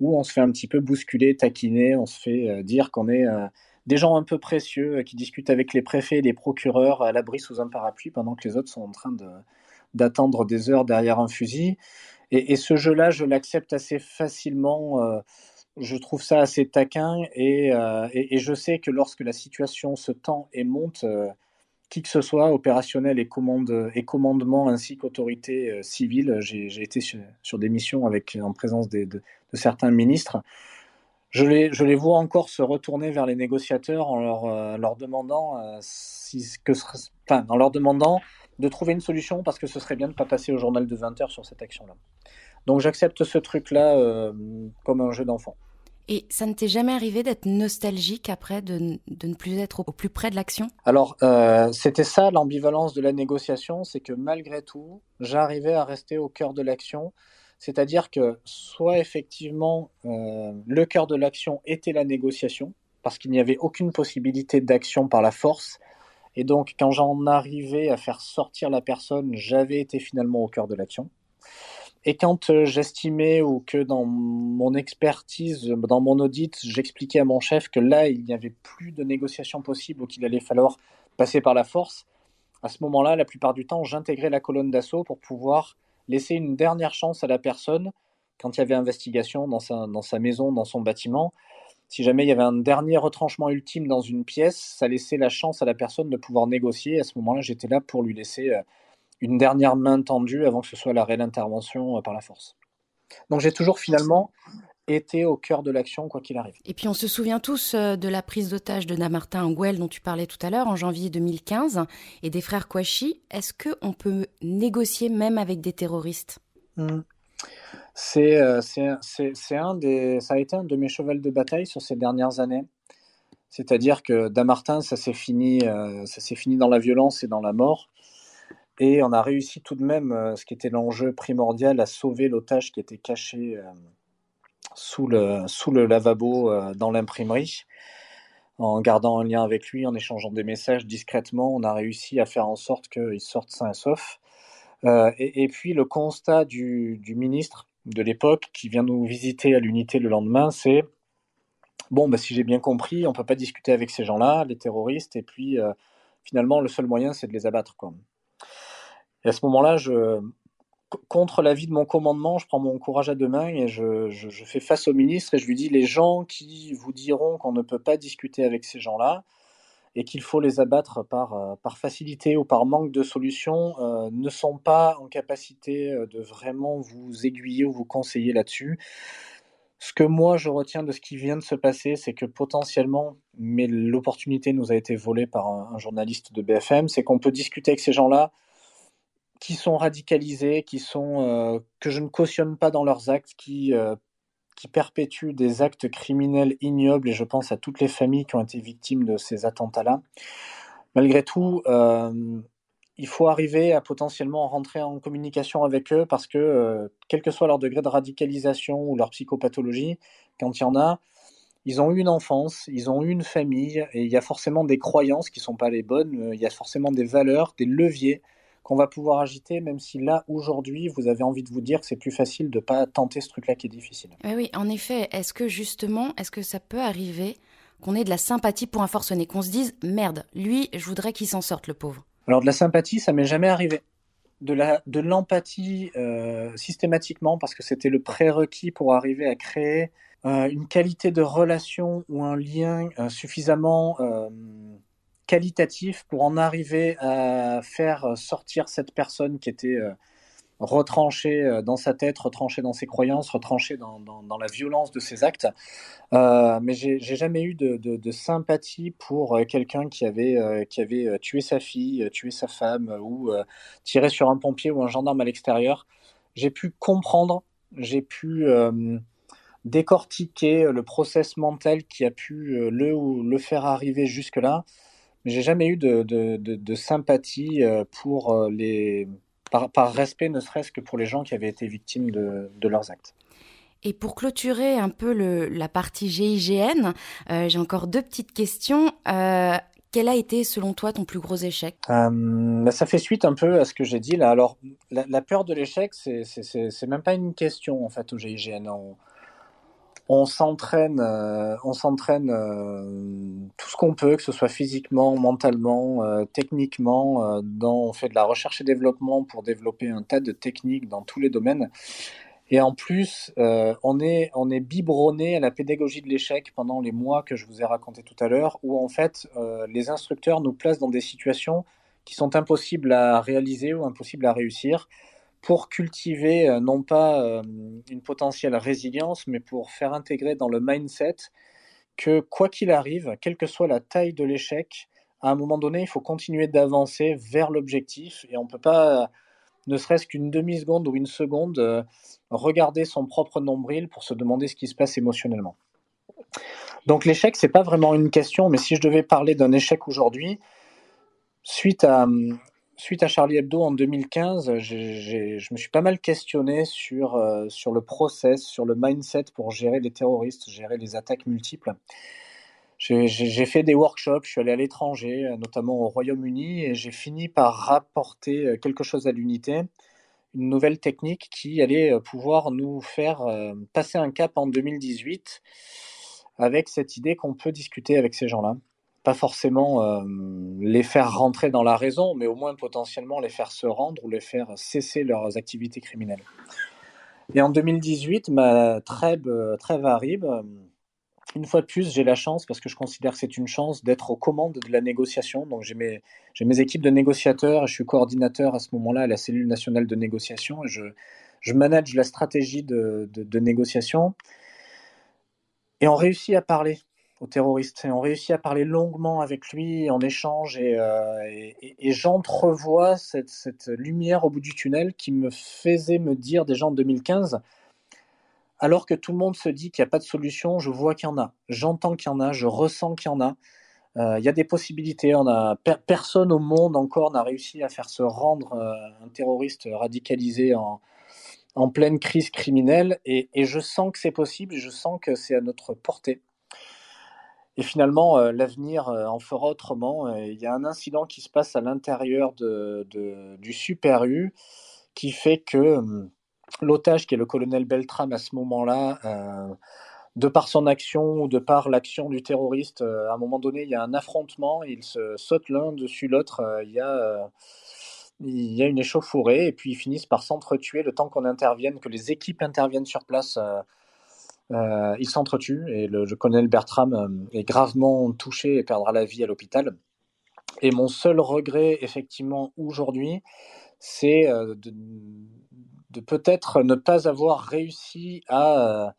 où on se fait un petit peu bousculer, taquiner, on se fait euh, dire qu'on est des gens un peu précieux qui discutent avec les préfets et les procureurs à l'abri sous un parapluie pendant que les autres sont en train d'attendre des heures derrière un fusil. Et, ce jeu-là, je l'accepte assez facilement. Euh, je trouve ça assez taquin et, euh, et, je sais que lorsque la situation se tend et monte, euh, qui que ce soit, opérationnel et, commande, et commandement ainsi qu'autorité civile, j'ai été sur, des missions avec, en présence de, certains ministres. Je les, vois encore se retourner vers les négociateurs en leur, demandant enfin, en leur demandant de trouver une solution parce que ce serait bien de ne pas passer au journal de 20 heures sur cette action-là. Donc j'accepte ce truc-là euh, comme un jeu d'enfant. Et ça ne t'est jamais arrivé d'être nostalgique après, de, de, ne plus être au, plus près de l'action? Alors, euh, c'était ça l'ambivalence de la négociation, c'est que malgré tout, j'arrivais à rester au cœur de l'action. C'est-à-dire que soit effectivement euh, le cœur de l'action était la négociation, parce qu'il n'y avait aucune possibilité d'action par la force, et donc quand j'en arrivais à faire sortir la personne, j'avais été finalement au cœur de l'action. Et quand euh, j'estimais ou que dans mon expertise, dans mon audit, j'expliquais à mon chef que là, il n'y avait plus de négociation possible ou qu'il allait falloir passer par la force, à ce moment-là, la plupart du temps, j'intégrais la colonne d'assaut pour pouvoir laisser une dernière chance à la personne quand il y avait investigation dans sa, dans sa maison, dans son bâtiment. Si jamais il y avait un dernier retranchement ultime dans une pièce, ça laissait la chance à la personne de pouvoir négocier. À ce moment-là, j'étais là pour lui laisser une dernière main tendue avant que ce soit la réelle intervention par la force. Donc j'ai toujours finalement été au cœur de l'action, quoi qu'il arrive. Et puis on se souvient tous de la prise d'otage de Namartin Nguel dont tu parlais tout à l'heure en janvier 2015 et des frères Kouachi. Est-ce qu'on peut négocier même avec des terroristes? Hmm. C'est un des, ça a été un de mes chevals de bataille sur ces dernières années. C'est-à-dire que Damartin, ça s'est fini, euh, ça s'est fini dans la violence et dans la mort. Et on a réussi tout de même, euh, ce qui était l'enjeu primordial, à sauver l'otage qui était caché euh, sous, le, sous le lavabo dans l'imprimerie. En gardant un lien avec lui, en échangeant des messages discrètement, on a réussi à faire en sorte qu'il sorte sain et sauf. Et, puis le constat du, ministre de l'époque qui vient nous visiter à l'unité le lendemain, c'est bon, bah, si j'ai bien compris, on ne peut pas discuter avec ces gens-là, les terroristes, et puis euh, finalement, le seul moyen, c'est de les abattre. Et à ce moment-là, contre l'avis de mon commandement, je prends mon courage à deux mains et je, fais face au ministre et je lui dis les gens qui vous diront qu'on ne peut pas discuter avec ces gens-là et qu'il faut les abattre par, euh, par facilité ou par manque de solution euh, ne sont pas en capacité de vraiment vous aiguiller ou vous conseiller là-dessus. Ce que moi je retiens de ce qui vient de se passer, c'est que potentiellement, mais l'opportunité nous a été volée par un, journaliste de BFM, c'est qu'on peut discuter avec ces gens-là qui sont radicalisés, qui sont euh, que je ne cautionne pas dans leurs actes, qui euh, qui perpétuent des actes criminels ignobles, et je pense à toutes les familles qui ont été victimes de ces attentats-là. Malgré tout, euh, il faut arriver à potentiellement rentrer en communication avec eux parce que, euh, quel que soit leur degré de radicalisation ou leur psychopathologie, quand il y en a, ils ont eu une enfance, ils ont eu une famille, et il y a forcément des croyances qui ne sont pas les bonnes, euh, il y a forcément des valeurs, des leviers qu'on va pouvoir agiter, même si là, aujourd'hui, vous avez envie de vous dire que c'est plus facile de ne pas tenter ce truc-là qui est difficile. Oui, oui, en effet. Est-ce que justement, est-ce que ça peut arriver qu'on ait de la sympathie pour un forcené, qu'on se dise, merde, lui, je voudrais qu'il s'en sorte, le pauvre alors de la sympathie, ça m'est jamais arrivé. De la de l'empathie euh, systématiquement parce que c'était le prérequis pour arriver à créer euh, une qualité de relation ou un lien euh, suffisamment qualitatif pour en arriver à faire sortir cette personne qui était retranché euh, dans sa tête, retranché dans ses croyances, retranché dans, dans, la violence de ses actes. Euh, mais j'ai jamais eu de, de, sympathie pour euh, quelqu'un qui avait, euh, qui avait tué sa fille, tué sa femme ou tiré sur un pompier ou un gendarme à l'extérieur. J'ai pu comprendre, j'ai pu décortiquer le process mental qui a pu le, le faire arriver jusque-là. Mais j'ai jamais eu de, de, de sympathie pour les par, respect ne serait-ce que pour les gens qui avaient été victimes de, leurs actes. Et pour clôturer un peu la partie GIGN, euh, j'ai encore deux petites questions. Euh, quel a été, selon toi, ton plus gros échec? Euh, bah, Ça fait suite un peu à ce que j'ai dit là. Alors, la, peur de l'échec, c'est même pas une question en fait au GIGN on s'entraîne, euh, on s'entraîne euh, tout ce qu'on peut, que ce soit physiquement, mentalement, euh, techniquement. on fait de la recherche et développement pour développer un tas de techniques dans tous les domaines. Et en plus, on est on est biberonné à la pédagogie de l'échec pendant les mois que je vous ai raconté tout à l'heure, où en fait les instructeurs nous placent dans des situations qui sont impossibles à réaliser ou impossibles à réussir pour cultiver euh, non pas euh, une potentielle résilience, mais pour faire intégrer dans le mindset que quoi qu'il arrive, quelle que soit la taille de l'échec, à un moment donné, il faut continuer d'avancer vers l'objectif et on ne peut pas, ne serait-ce qu'une demi-seconde ou une seconde, euh, regarder son propre nombril pour se demander ce qui se passe émotionnellement. Donc l'échec, c'est pas vraiment une question, mais si je devais parler d'un échec aujourd'hui, suite à, suite à Charlie Hebdo en 2015, je me suis pas mal questionné sur, euh, sur le process, sur le mindset pour gérer les terroristes, gérer les attaques multiples. J'ai fait des workshops, je suis allé à l'étranger, euh, notamment au Royaume-Uni, et j'ai fini par rapporter euh, quelque chose à l'unité, une nouvelle technique qui allait pouvoir nous faire passer un cap en 2018 avec cette idée qu'on peut discuter avec ces gens-là pas forcément euh, les faire rentrer dans la raison, mais au moins potentiellement les faire se rendre ou les faire cesser leurs activités criminelles. Et en 2018, ma trêve, trêve arrive. une fois de plus, j'ai la chance, parce que je considère que c'est une chance, d'être aux commandes de la négociation. Donc j'ai mes, équipes de négociateurs, je suis coordinateur à ce moment-là à la cellule nationale de négociation, et je, manage la stratégie de, négociation. Et on réussit à parler aux terroristes, et on réussit à parler longuement avec lui en échange, et, euh, j'entrevois cette, cette lumière au bout du tunnel qui me faisait me dire déjà en 2015 alors que tout le monde se dit qu'il n'y a pas de solution, je vois qu'il y en a. J'entends qu'il y en a, je ressens qu'il y en a. Euh, il y a des possibilités. On a personne au monde encore n'a réussi à faire se rendre euh, un terroriste radicalisé en, pleine crise criminelle. Et, je sens que c'est possible. Je sens que c'est à notre portée. Et finalement, euh, l'avenir en fera autrement. Il y a un incident qui se passe à l'intérieur du Super U qui fait que hum, l'otage qui est le colonel Beltram à ce moment-là, euh, de par son action ou de par l'action du terroriste, euh, à un moment donné, il y a un affrontement, ils se sautent l'un dessus l'autre, euh, il, y il y a une échauffourée, et puis ils finissent par s'entretuer le temps qu'on intervienne, que les équipes interviennent sur place. Ils s'entretuent et le, colonel Bertram est gravement touché et perdra la vie à l'hôpital. Et mon seul regret, effectivement, aujourd'hui, c'est de, de peut-être ne pas avoir réussi à,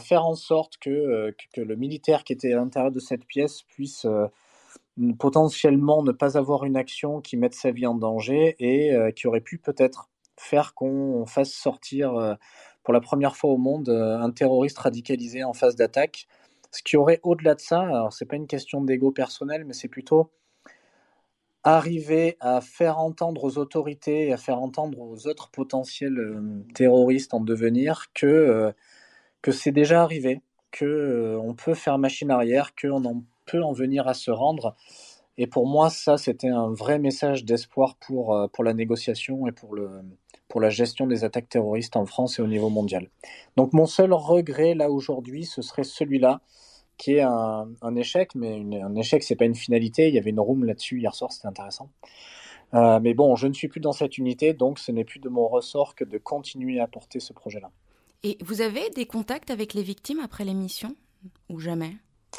faire en sorte que, euh, que, le militaire qui était à l'intérieur de cette pièce puisse euh, potentiellement ne pas avoir une action qui mette sa vie en danger et euh, qui aurait pu peut-être faire qu'on fasse sortir pour la première fois au monde un terroriste radicalisé en phase d'attaque. Ce qui aurait au-delà de ça, alors c'est pas une question d'ego personnel, mais c'est plutôt arriver à faire entendre aux autorités et à faire entendre aux autres potentiels euh, terroristes en devenir que, euh, que c'est déjà arrivé, que euh, on peut faire machine arrière, qu'on peut en venir à se rendre. Et pour moi, ça, c'était un vrai message d'espoir pour, pour la négociation et pour, le, pour la gestion des attaques terroristes en France et au niveau mondial. Donc mon seul regret là aujourd'hui, ce serait celui-là qui est un, échec, mais un échec, c'est pas une finalité. Il y avait une room là-dessus hier soir, c'était intéressant. Euh, mais bon, je ne suis plus dans cette unité, donc ce n'est plus de mon ressort que de continuer à porter ce projet-là. Et vous avez des contacts avec les victimes après l'émission? Ou jamais?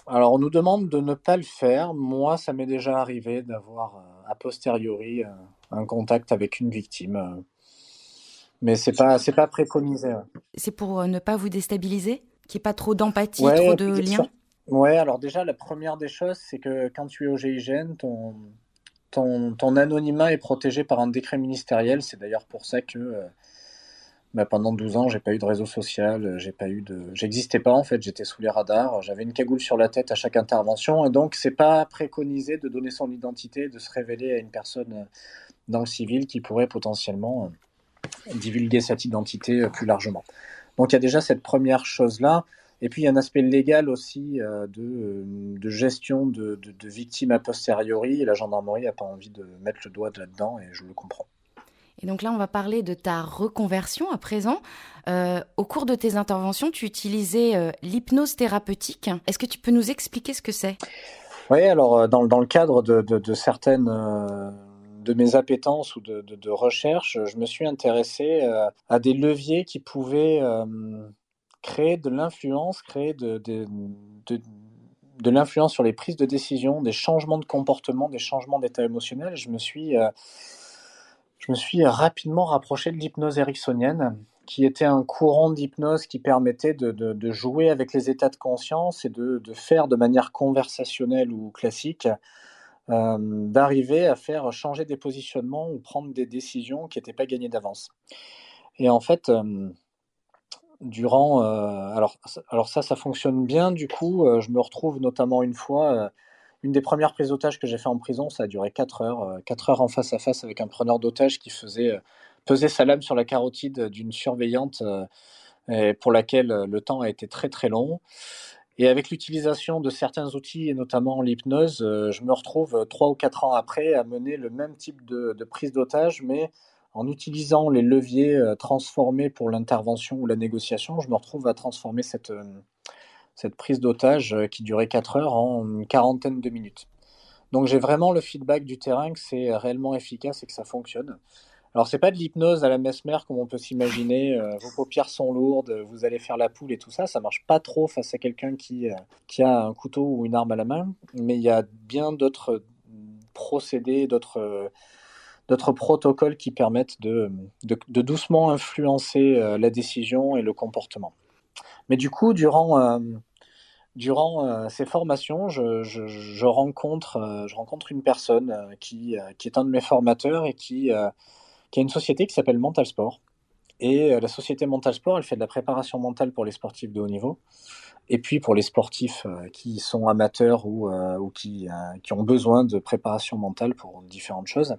Alors, on nous demande de ne pas le faire. Moi, ça m'est déjà arrivé d'avoir euh, a posteriori euh, un contact avec une victime, mais c'est pas c'est pas préconisé. C'est pour ne pas vous déstabiliser, qu'il n'y ait pas trop d'empathie, trop de liens? Ouais, alors déjà, la première des choses, c'est que quand tu es au GIGN, ton, ton, ton anonymat est protégé par un décret ministériel. C'est d'ailleurs pour ça que euh, bah, pendant 12 ans, j'ai pas eu de réseau social, j'ai pas eu de, j'existais pas en fait, j'étais sous les radars, j'avais une cagoule sur la tête à chaque intervention, et donc c'est pas préconisé de donner son identité, de se révéler à une personne euh, dans le civil qui pourrait potentiellement euh, divulguer cette identité plus largement. Donc il y a déjà cette première chose là. Et puis il y a un aspect légal aussi euh, de, de, gestion de, de, victimes a posteriori. Et la gendarmerie n'a pas envie de mettre le doigt là-dedans et je le comprends. Et donc là, on va parler de ta reconversion à présent. Euh, au cours de tes interventions, tu utilisais euh, l'hypnose thérapeutique. Est-ce que tu peux nous expliquer ce que c'est? Oui, alors dans, dans, le cadre de, de certaines de mes appétences ou de, de, recherche, je me suis intéressé à des leviers qui pouvaient créer de l'influence, créer de, de, de, l'influence sur les prises de décision, des changements de comportement, des changements d'état émotionnel. Je me suis, euh, je me suis rapidement rapproché de l'hypnose ericksonienne, qui était un courant d'hypnose qui permettait de, jouer avec les états de conscience et de, faire de manière conversationnelle ou classique, euh, d'arriver à faire changer des positionnements ou prendre des décisions qui n'étaient pas gagnées d'avance. Et en fait, euh, durant. Euh, alors, alors ça, ça fonctionne bien. Du coup, je me retrouve notamment une fois. Une des premières prises d'otages que j'ai fait en prison, ça a duré 4 heures. 4 heures en face à face avec un preneur d'otages qui faisait peser sa lame sur la carotide d'une surveillante pour laquelle le temps a été très très long. Et avec l'utilisation de certains outils, et notamment l'hypnose, je me retrouve 3 ou 4 ans après à mener le même type de, prise d'otage, mais en utilisant les leviers euh, transformés pour l'intervention ou la négociation, je me retrouve à transformer cette, euh, cette prise d'otage euh, qui durait 4 heures en une quarantaine de minutes. Donc j'ai vraiment le feedback du terrain que c'est réellement efficace et que ça fonctionne. Alors c'est pas de l'hypnose à la mesmer comme on peut s'imaginer. Euh, vos paupières sont lourdes, vous allez faire la poule et tout ça. Ça marche pas trop face à quelqu'un qui, euh, qui a un couteau ou une arme à la main. Mais il y a bien d'autres procédés, d'autres d'autres protocoles qui permettent de, de, doucement influencer la décision et le comportement. Mais du coup, durant durant euh, ces formations, je, je, je rencontre, euh, je rencontre une personne euh, qui, qui, est un de mes formateurs et qui, qui a une société qui s'appelle Mental Sport. Et la société Mental Sport, elle fait de la préparation mentale pour les sportifs de haut niveau. Et puis pour les sportifs qui sont amateurs ou, ou qui, qui ont besoin de préparation mentale pour différentes choses.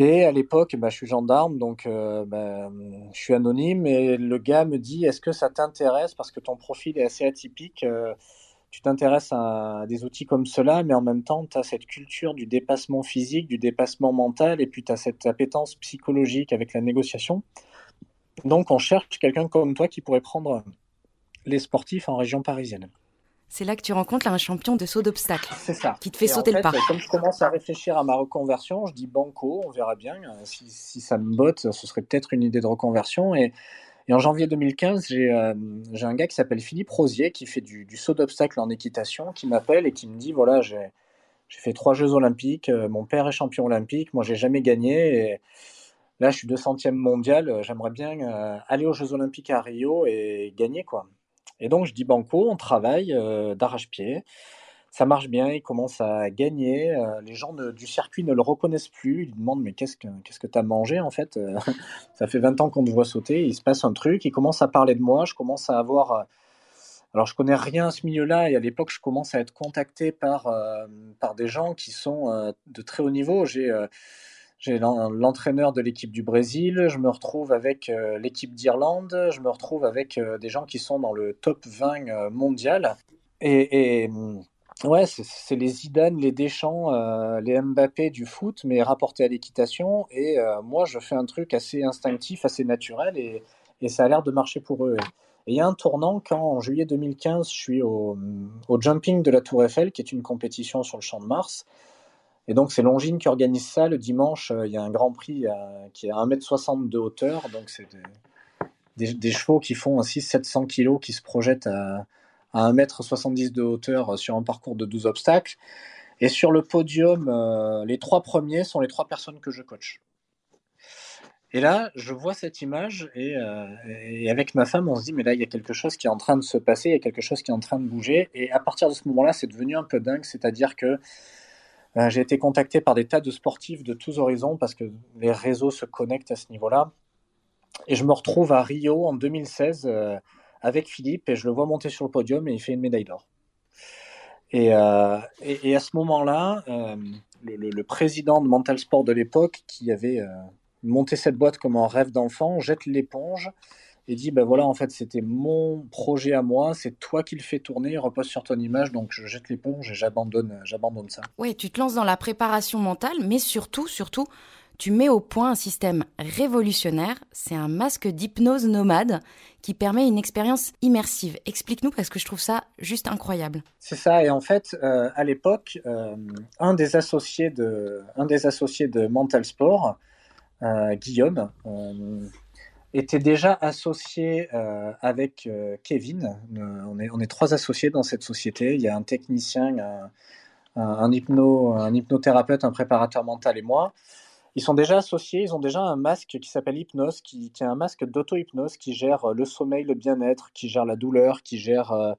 Et à l'époque, bah, je suis gendarme, donc euh, bah, je suis anonyme. Et le gars me dit Est-ce que ça t'intéresse? Parce que ton profil est assez atypique. Euh, tu t'intéresses à, des outils comme cela, mais en même temps, tu as cette culture du dépassement physique, du dépassement mental, et puis tu as cette appétence psychologique avec la négociation. Donc, on cherche quelqu'un comme toi qui pourrait prendre les sportifs en région parisienne. C'est là que tu rencontres un champion de saut d'obstacle. C'est ça. Qui te fait sauter le pas. Comme je commence à réfléchir à ma reconversion, je dis banco, on verra bien. Euh, si, ça me botte, ce serait peut-être une idée de reconversion. Et, en janvier 2015, euh, j'ai un gars qui s'appelle Philippe Rosier, qui fait du, saut d'obstacle en équitation, qui m'appelle et qui me dit voilà, j'ai fait trois Jeux olympiques, euh, mon père est champion olympique, moi j'ai jamais gagné. Et là, je suis 200e mondial, j'aimerais bien aller aux Jeux olympiques à Rio et gagner, quoi. Et donc, je dis banco, on travaille euh, d'arrache-pied. Ça marche bien, il commence à gagner. Euh, les gens du circuit ne le reconnaissent plus. Ils demandent Mais qu'est-ce que qu'est-ce que tu as mangé en fait euh, (laughs) Ça fait 20 ans qu'on te voit sauter. Il se passe un truc. Il commence à parler de moi. Je commence à avoir. alors, je connais rien à ce milieu-là. Et à l'époque, je commence à être contacté par, par des gens qui sont de très haut niveau. J'ai j'ai l'entraîneur de l'équipe du Brésil, je me retrouve avec euh, l'équipe d'Irlande, je me retrouve avec euh, des gens qui sont dans le top 20 euh, mondial. Et, ouais, c'est les Zidane, les Deschamps, les Mbappé du foot, mais rapportés à l'équitation. Et moi, je fais un truc assez instinctif, assez naturel, et, ça a l'air de marcher pour eux. Et il y a un tournant quand, en juillet 2015, je suis au, jumping de la Tour Eiffel, qui est une compétition sur le champ de Mars. Et donc, c'est Longines qui organise ça. Le dimanche, euh, il y a un grand prix euh, qui est à 1m60 de hauteur. Donc, c'est des, chevaux qui font 600-700 kg qui se projettent à, 1m70 de hauteur euh, sur un parcours de 12 obstacles. Et sur le podium, les trois premiers sont les trois personnes que je coach. Et là, je vois cette image et, et, avec ma femme, on se dit, mais là, il y a quelque chose qui est en train de se passer, il y a quelque chose qui est en train de bouger. Et à partir de ce moment-là, c'est devenu un peu dingue, c'est-à-dire que euh, j'ai été contacté par des tas de sportifs de tous horizons parce que les réseaux se connectent à ce niveau-là. Et je me retrouve à Rio en 2016 euh, avec Philippe et je le vois monter sur le podium et il fait une médaille d'or. Et, euh, à ce moment-là, le, le, président de Mental Sport de l'époque, qui avait monté cette boîte comme un rêve d'enfant, jette l'éponge et dit ben voilà en fait c'était mon projet à moi, c'est toi qui le fais tourner, repose sur ton image donc je jette l'éponge et j'abandonne j'abandonne ça. Oui, tu te lances dans la préparation mentale mais surtout surtout tu mets au point un système révolutionnaire, c'est un masque d'hypnose nomade qui permet une expérience immersive. Explique-nous parce que je trouve ça juste incroyable. C'est ça, et en fait, euh, à l'époque, euh, un, des associés de, un des associés de Mental Sport, euh, Guillaume, était déjà associé avec Kevin. On, est, on est trois associés dans cette société. Il y a un technicien, un, un, hypno, un hypnothérapeute, un préparateur mental et moi. Ils sont déjà associés, ils ont déjà un masque qui s'appelle Hypnose, qui, est un masque d'auto-hypnose qui gère le sommeil, le bien-être, qui gère la douleur, qui gère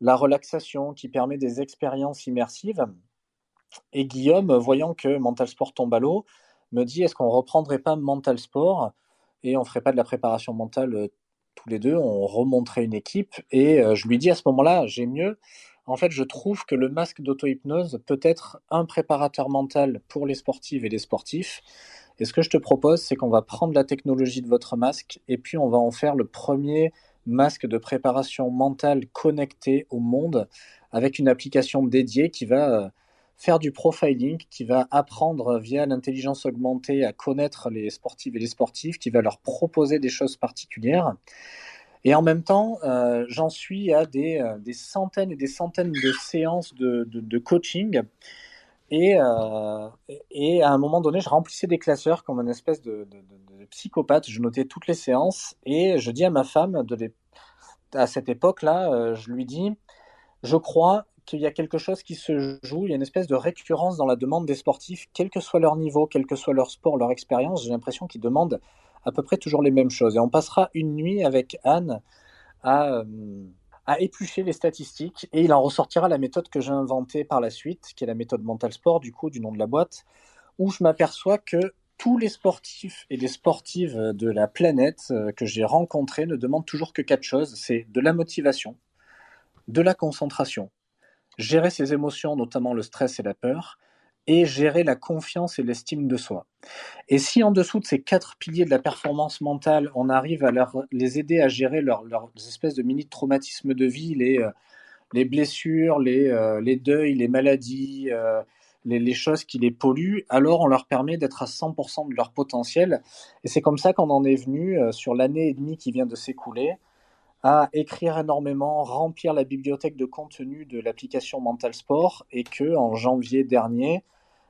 la relaxation, qui permet des expériences immersives. Et Guillaume, voyant que Mental Sport tombe à l'eau, me dit est-ce qu'on reprendrait pas Mental Sport? Et on ferait pas de la préparation mentale euh, tous les deux, on remonterait une équipe et euh, je lui dis à ce moment-là, j'ai mieux. En fait, je trouve que le masque d'auto-hypnose peut être un préparateur mental pour les sportives et les sportifs. Et ce que je te propose, c'est qu'on va prendre la technologie de votre masque et puis on va en faire le premier masque de préparation mentale connecté au monde avec une application dédiée qui va euh, faire du profiling, qui va apprendre via l'intelligence augmentée à connaître les sportives et les sportifs, qui va leur proposer des choses particulières. Et en même temps, euh, j'en suis à des, euh, des, centaines et des centaines de séances de, coaching. Et, euh, et à un moment donné, je remplissais des classeurs comme une espèce de, psychopathe. Je notais toutes les séances et je dis à ma femme, à cette époque-là, je lui dis, je crois qu'il y a quelque chose qui se joue, il y a une espèce de récurrence dans la demande des sportifs, quel que soit leur niveau, quel que soit leur sport, leur expérience, j'ai l'impression qu'ils demandent à peu près toujours les mêmes choses. Et on passera une nuit avec Anne à, euh, à éplucher les statistiques et il en ressortira la méthode que j'ai inventée par la suite, qui est la méthode Mental Sport, du coup, du nom de la boîte, où je m'aperçois que tous les sportifs et les sportives de la planète euh, que j'ai rencontrés ne demandent toujours que quatre choses. C'est de la motivation, de la concentration, gérer ses émotions, notamment le stress et la peur, et gérer la confiance et l'estime de soi. Et si en dessous de ces quatre piliers de la performance mentale, on arrive à les aider à gérer leurs espèces de mini-traumatismes de vie, les, euh, les blessures, les, euh, les deuils, les maladies, euh, les, les, choses qui les polluent, alors on leur permet d'être à 100% de leur potentiel. Et c'est comme ça qu'on en est venu sur l'année et demie qui vient de s'écouler à écrire énormément, remplir la bibliothèque de contenu de l'application Mental Sport et que en janvier dernier,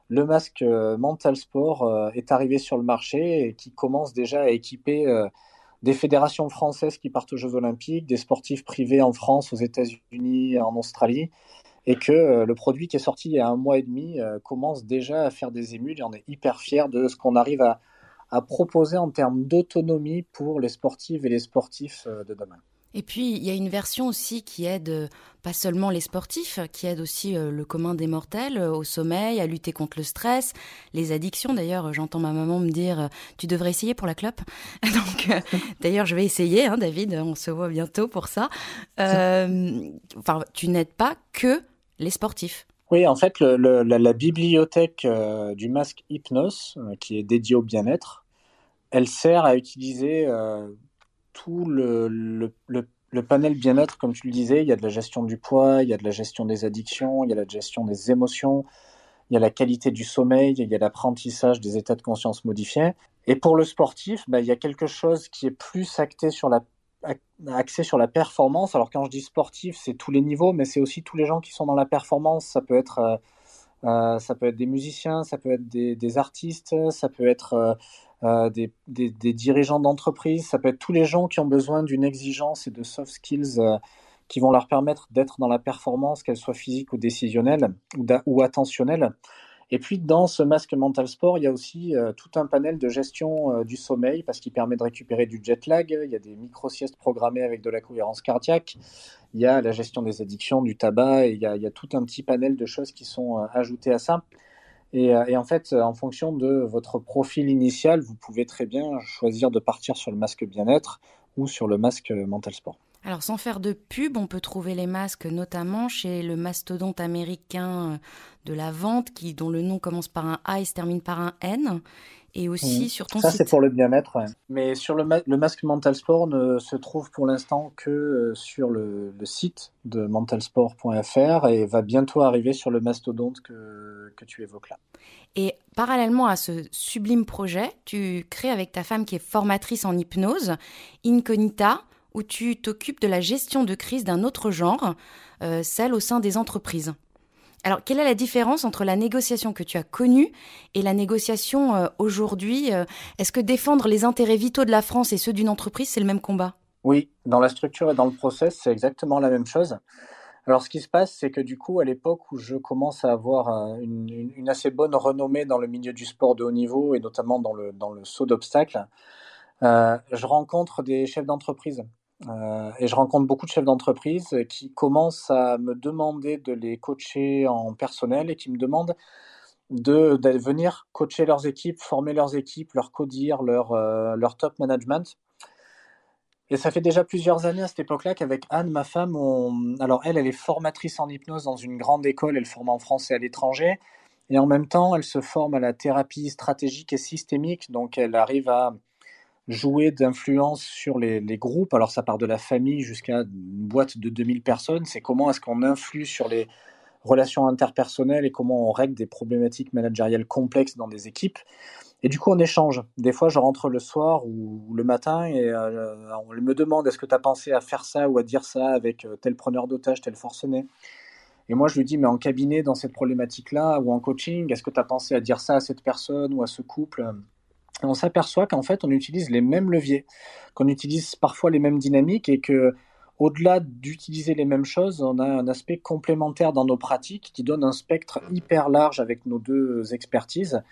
le masque euh, Mental Sport euh, est arrivé sur le marché et qui commence déjà à équiper euh, des fédérations françaises qui partent aux Jeux Olympiques, des sportifs privés en France, aux États-Unis, en Australie, et que le produit qui est sorti il y a un mois et demi commence déjà à faire des émules et on est hyper fiers de ce qu'on arrive à, à proposer en termes d'autonomie pour les sportives et les sportifs de demain. Et puis, il y a une version aussi qui aide pas seulement les sportifs, qui aide aussi euh, le commun des mortels euh, au sommeil, à lutter contre le stress, les addictions. D'ailleurs, j'entends ma maman me dire Tu devrais essayer pour la clope. (laughs) Donc, (laughs) d'ailleurs, je vais essayer, hein, David, on se voit bientôt pour ça. enfin, tu n'aides pas que les sportifs. Oui, en fait, le, la, bibliothèque du masque Hypnos, qui est dédiée au bien-être, elle sert à utiliser tout le, le, le, panel bien-être, comme tu le disais, il y a de la gestion du poids, il y a de la gestion des addictions, il y a la gestion des émotions, il y a la qualité du sommeil, il y a l'apprentissage des états de conscience modifiés. Et pour le sportif, bah, il y a quelque chose qui est plus axé sur la performance. Alors quand je dis sportif, c'est tous les niveaux, mais c'est aussi tous les gens qui sont dans la performance. Ça peut être euh, euh, ça peut être des musiciens, ça peut être des, des artistes, ça peut être euh, euh, des, des, dirigeants d'entreprise, ça peut être tous les gens qui ont besoin d'une exigence et de soft skills euh, qui vont leur permettre d'être dans la performance, qu'elle soit physique ou décisionnelle ou, attentionnelle. Et puis dans ce masque mental sport, il y a aussi euh, tout un panel de gestion du sommeil parce qu'il permet de récupérer du jet lag. Il y a des micro-siestes programmées avec de la cohérence cardiaque. Il y a la gestion des addictions, du tabac. Et il y a tout un petit panel de choses qui sont ajoutées à ça. Euh, et, en fait, en fonction de votre profil initial, vous pouvez très bien choisir de partir sur le masque bien-être ou sur le masque mental sport. Alors sans faire de pub, on peut trouver les masques notamment chez le mastodonte américain euh, de la vente qui dont le nom commence par un A et se termine par un N et aussi mmh. sur ton Ça, c'est pour le bien-être. Mais sur le, le, masque Mental Sport ne se trouve pour l'instant que euh, sur le, le, site de mentalsport.fr et va bientôt arriver sur le mastodonte que, que tu évoques là. Et parallèlement à ce sublime projet, tu crées avec ta femme qui est formatrice en hypnose, Incognita, où tu t'occupes de la gestion de crise d'un autre genre, euh, celle au sein des entreprises. Alors, quelle est la différence entre la négociation que tu as connue et la négociation euh, aujourd'hui euh, Est-ce que défendre les intérêts vitaux de la France et ceux d'une entreprise, c'est le même combat? Oui, dans la structure et dans le process, c'est exactement la même chose. Alors, ce qui se passe, c'est que du coup, à l'époque où je commence à avoir une, une, assez bonne renommée dans le milieu du sport de haut niveau et notamment dans le, dans le saut d'obstacles, euh, je rencontre des chefs d'entreprise euh, et je rencontre beaucoup de chefs d'entreprise qui commencent à me demander de les coacher en personnel et qui me demandent de, venir coacher leurs équipes, former leurs équipes, leur codir, leur, euh, leur top management. Et ça fait déjà plusieurs années à cette époque-là qu'avec Anne, ma femme, alors elle, elle est formatrice en hypnose dans une grande école, elle forme en France et à l'étranger. Et en même temps, elle se forme à la thérapie stratégique et systémique, donc elle arrive à jouer d'influence sur les, groupes. Alors ça part de la famille jusqu'à une boîte de 2000 personnes. C'est comment est-ce qu'on influe sur les relations interpersonnelles et comment on règle des problématiques managériales complexes dans des équipes. Et du coup, on échange. Des fois, je rentre le soir ou le matin et euh, on me demande est-ce que tu as pensé à faire ça ou à dire ça avec euh, tel preneur d'otage, tel forcené? Et moi, je lui dis, mais en cabinet, dans cette problématique-là, ou en coaching, est-ce que tu as pensé à dire ça à cette personne ou à ce couple? On s'aperçoit qu'en fait, on utilise les mêmes leviers, qu'on utilise parfois les mêmes dynamiques et que, au-delà d'utiliser les mêmes choses, on a un aspect complémentaire dans nos pratiques qui donne un spectre hyper large avec nos deux expertises.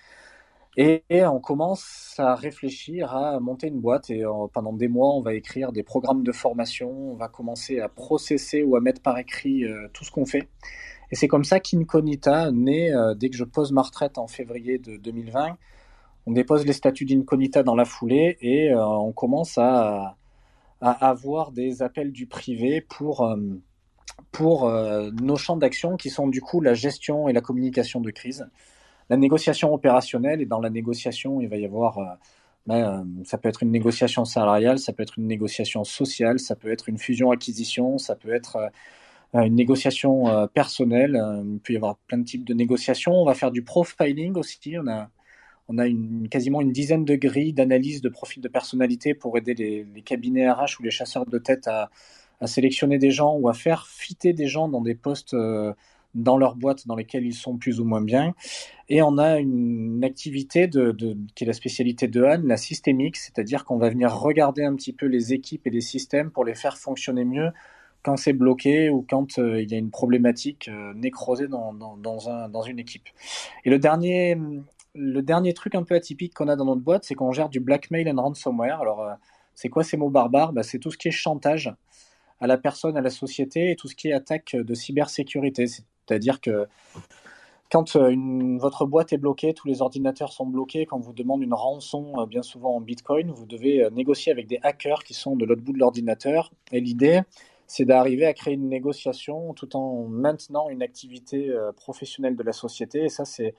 Et, on commence à réfléchir à monter une boîte et euh, pendant des mois, on va écrire des programmes de formation, on va commencer à processer ou à mettre par écrit euh, tout ce qu'on fait. Et c'est comme ça qu'Incognita naît euh, dès que je pose ma retraite en février de 2020. On dépose les statuts d'Incognita dans la foulée et on commence à, avoir des appels du privé pour, pour nos champs d'action qui sont du coup la gestion et la communication de crise la négociation opérationnelle et dans la négociation, il va y avoir euh, ben, euh, ça peut être une négociation salariale, ça peut être une négociation sociale, ça peut être une fusion-acquisition, ça peut être euh, une négociation personnelle. il peut y avoir plein de types de négociations. On va faire du profiling aussi. On a, on a quasiment une dizaine de grilles d'analyse de profil de personnalité pour aider les, cabinets RH ou les chasseurs de tête à, sélectionner des gens ou à faire fitter des gens dans des postes dans leurs boîtes dans lesquelles ils sont plus ou moins bien. Et on a une activité qui est la spécialité de Anne, la systémique, c'est-à-dire qu'on va venir regarder un petit peu les équipes et les systèmes pour les faire fonctionner mieux quand c'est bloqué ou quand euh, il y a une problématique euh, nécrosée dans, dans une équipe. Et le dernier, le dernier truc un peu atypique qu'on a dans notre boîte, c'est qu'on gère du blackmail and ransomware. Alors, euh, c'est quoi ces mots barbares? Bah, C'est tout ce qui est chantage à la personne, à la société et tout ce qui est attaque de cybersécurité. C'est-à-dire que quand euh, votre boîte est bloquée, tous les ordinateurs sont bloqués, quand vous demande une rançon, euh, bien souvent en Bitcoin, vous devez négocier avec des hackers qui sont de l'autre bout de l'ordinateur. Et l'idée, c'est d'arriver à créer une négociation tout en maintenant une activité professionnelle de la société. Et ça, c'est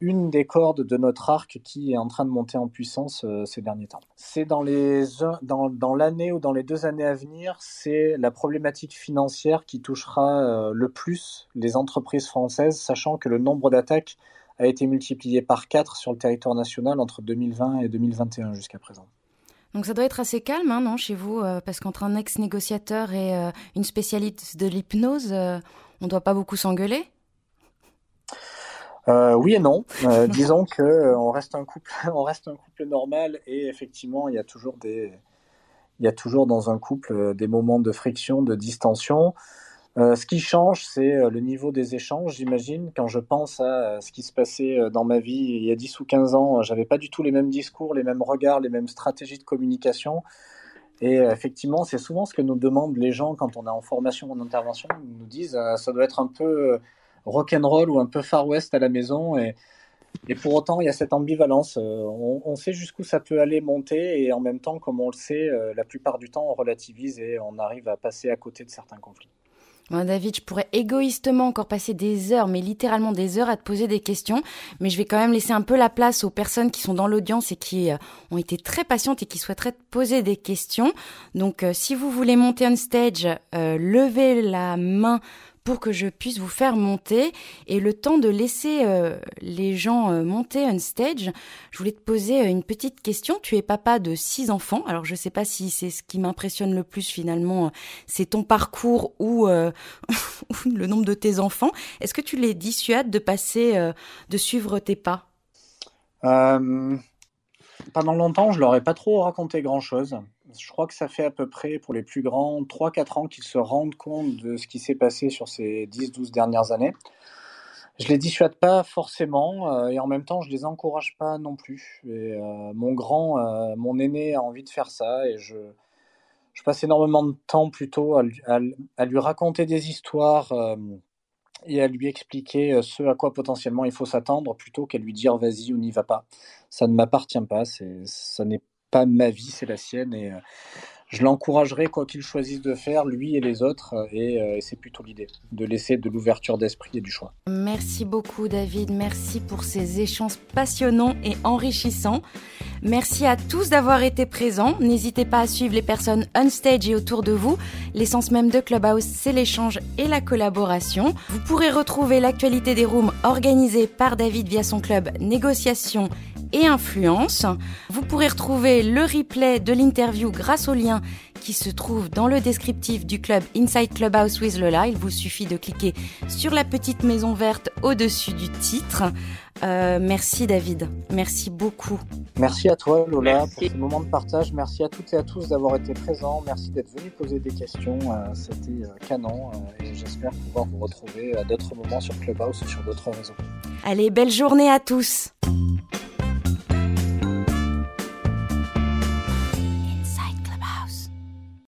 une des cordes de notre arc qui est en train de monter en puissance euh, ces derniers temps. C'est dans les dans, dans l'année ou dans les deux années à venir, c'est la problématique financière qui touchera euh, le plus les entreprises françaises, sachant que le nombre d'attaques a été multiplié par 4 sur le territoire national entre 2020 et 2021 jusqu'à présent. Donc ça doit être assez calme, hein, non, chez vous euh, Parce qu'entre un ex-négociateur et une spécialiste de l'hypnose, on ne doit pas beaucoup s'engueuler? Euh, oui et non. Euh, (laughs) disons que euh, on reste un couple, (laughs) on reste un couple normal et effectivement il y a toujours des, il y a toujours dans un couple des moments de friction, de distension. ce qui change, c'est le niveau des échanges, j'imagine. Quand je pense à ce qui se passait dans ma vie il y a 10 ou 15 ans, j'avais pas du tout les mêmes discours, les mêmes regards, les mêmes stratégies de communication. Et effectivement, c'est souvent ce que nous demandent les gens quand on est en formation, en intervention. Ils nous disent, ça doit être un peu rock'n'roll ou un peu Far West à la maison. Et, pour autant, il y a cette ambivalence. Euh, on, sait jusqu'où ça peut aller monter et en même temps, comme on le sait, euh, la plupart du temps, on relativise et on arrive à passer à côté de certains conflits. David, je pourrais égoïstement encore passer des heures, mais littéralement des heures à te poser des questions, mais je vais quand même laisser un peu la place aux personnes qui sont dans l'audience et qui euh, ont été très patientes et qui souhaiteraient te poser des questions. Donc, si vous voulez monter un stage, levez la main pour que je puisse vous faire monter. Et le temps de laisser euh, les gens euh, monter on stage, je voulais te poser euh, une petite question. Tu es papa de six enfants. Alors je ne sais pas si c'est ce qui m'impressionne le plus finalement, c'est ton parcours (laughs) ou, le nombre de tes enfants. Est-ce que tu les dissuades de passer, de suivre tes pas? Pendant longtemps, je leur ai pas trop raconté grand-chose je crois que ça fait à peu près pour les plus grands 3-4 ans qu'ils se rendent compte de ce qui s'est passé sur ces 10-12 dernières années. Je les dissuade pas forcément euh, et en même temps je les encourage pas non plus. Euh, mon grand, euh, mon aîné a envie de faire ça et je, passe énormément de temps plutôt à, à lui raconter des histoires et à lui expliquer ce à quoi potentiellement il faut s'attendre plutôt qu'à lui dire vas-y ou n'y va pas. Ça ne m'appartient pas, ça n'est pas ma vie, c'est la sienne. Et euh, je l'encouragerai, quoi qu'il choisisse de faire, lui et les autres. Euh, et, c'est plutôt l'idée, de laisser de l'ouverture d'esprit et du choix. Merci beaucoup, David. Merci pour ces échanges passionnants et enrichissants. Merci à tous d'avoir été présents. N'hésitez pas à suivre les personnes on stage et autour de vous. L'essence même de Clubhouse, c'est l'échange et la collaboration. Vous pourrez retrouver l'actualité des rooms organisés par David via son club Négociation et influence. Vous pourrez retrouver le replay de l'interview grâce au lien qui se trouve dans le descriptif du club Inside Clubhouse with Lola. Il vous suffit de cliquer sur la petite maison verte au-dessus du titre. Euh, merci David, merci beaucoup. Merci à toi Lola pour ce moment de partage. Merci à toutes et à tous d'avoir été présents. Merci d'être venus poser des questions. Euh, c'était euh, canon et j'espère pouvoir vous retrouver à d'autres moments sur Clubhouse ou sur d'autres réseaux. Allez, belle journée à tous.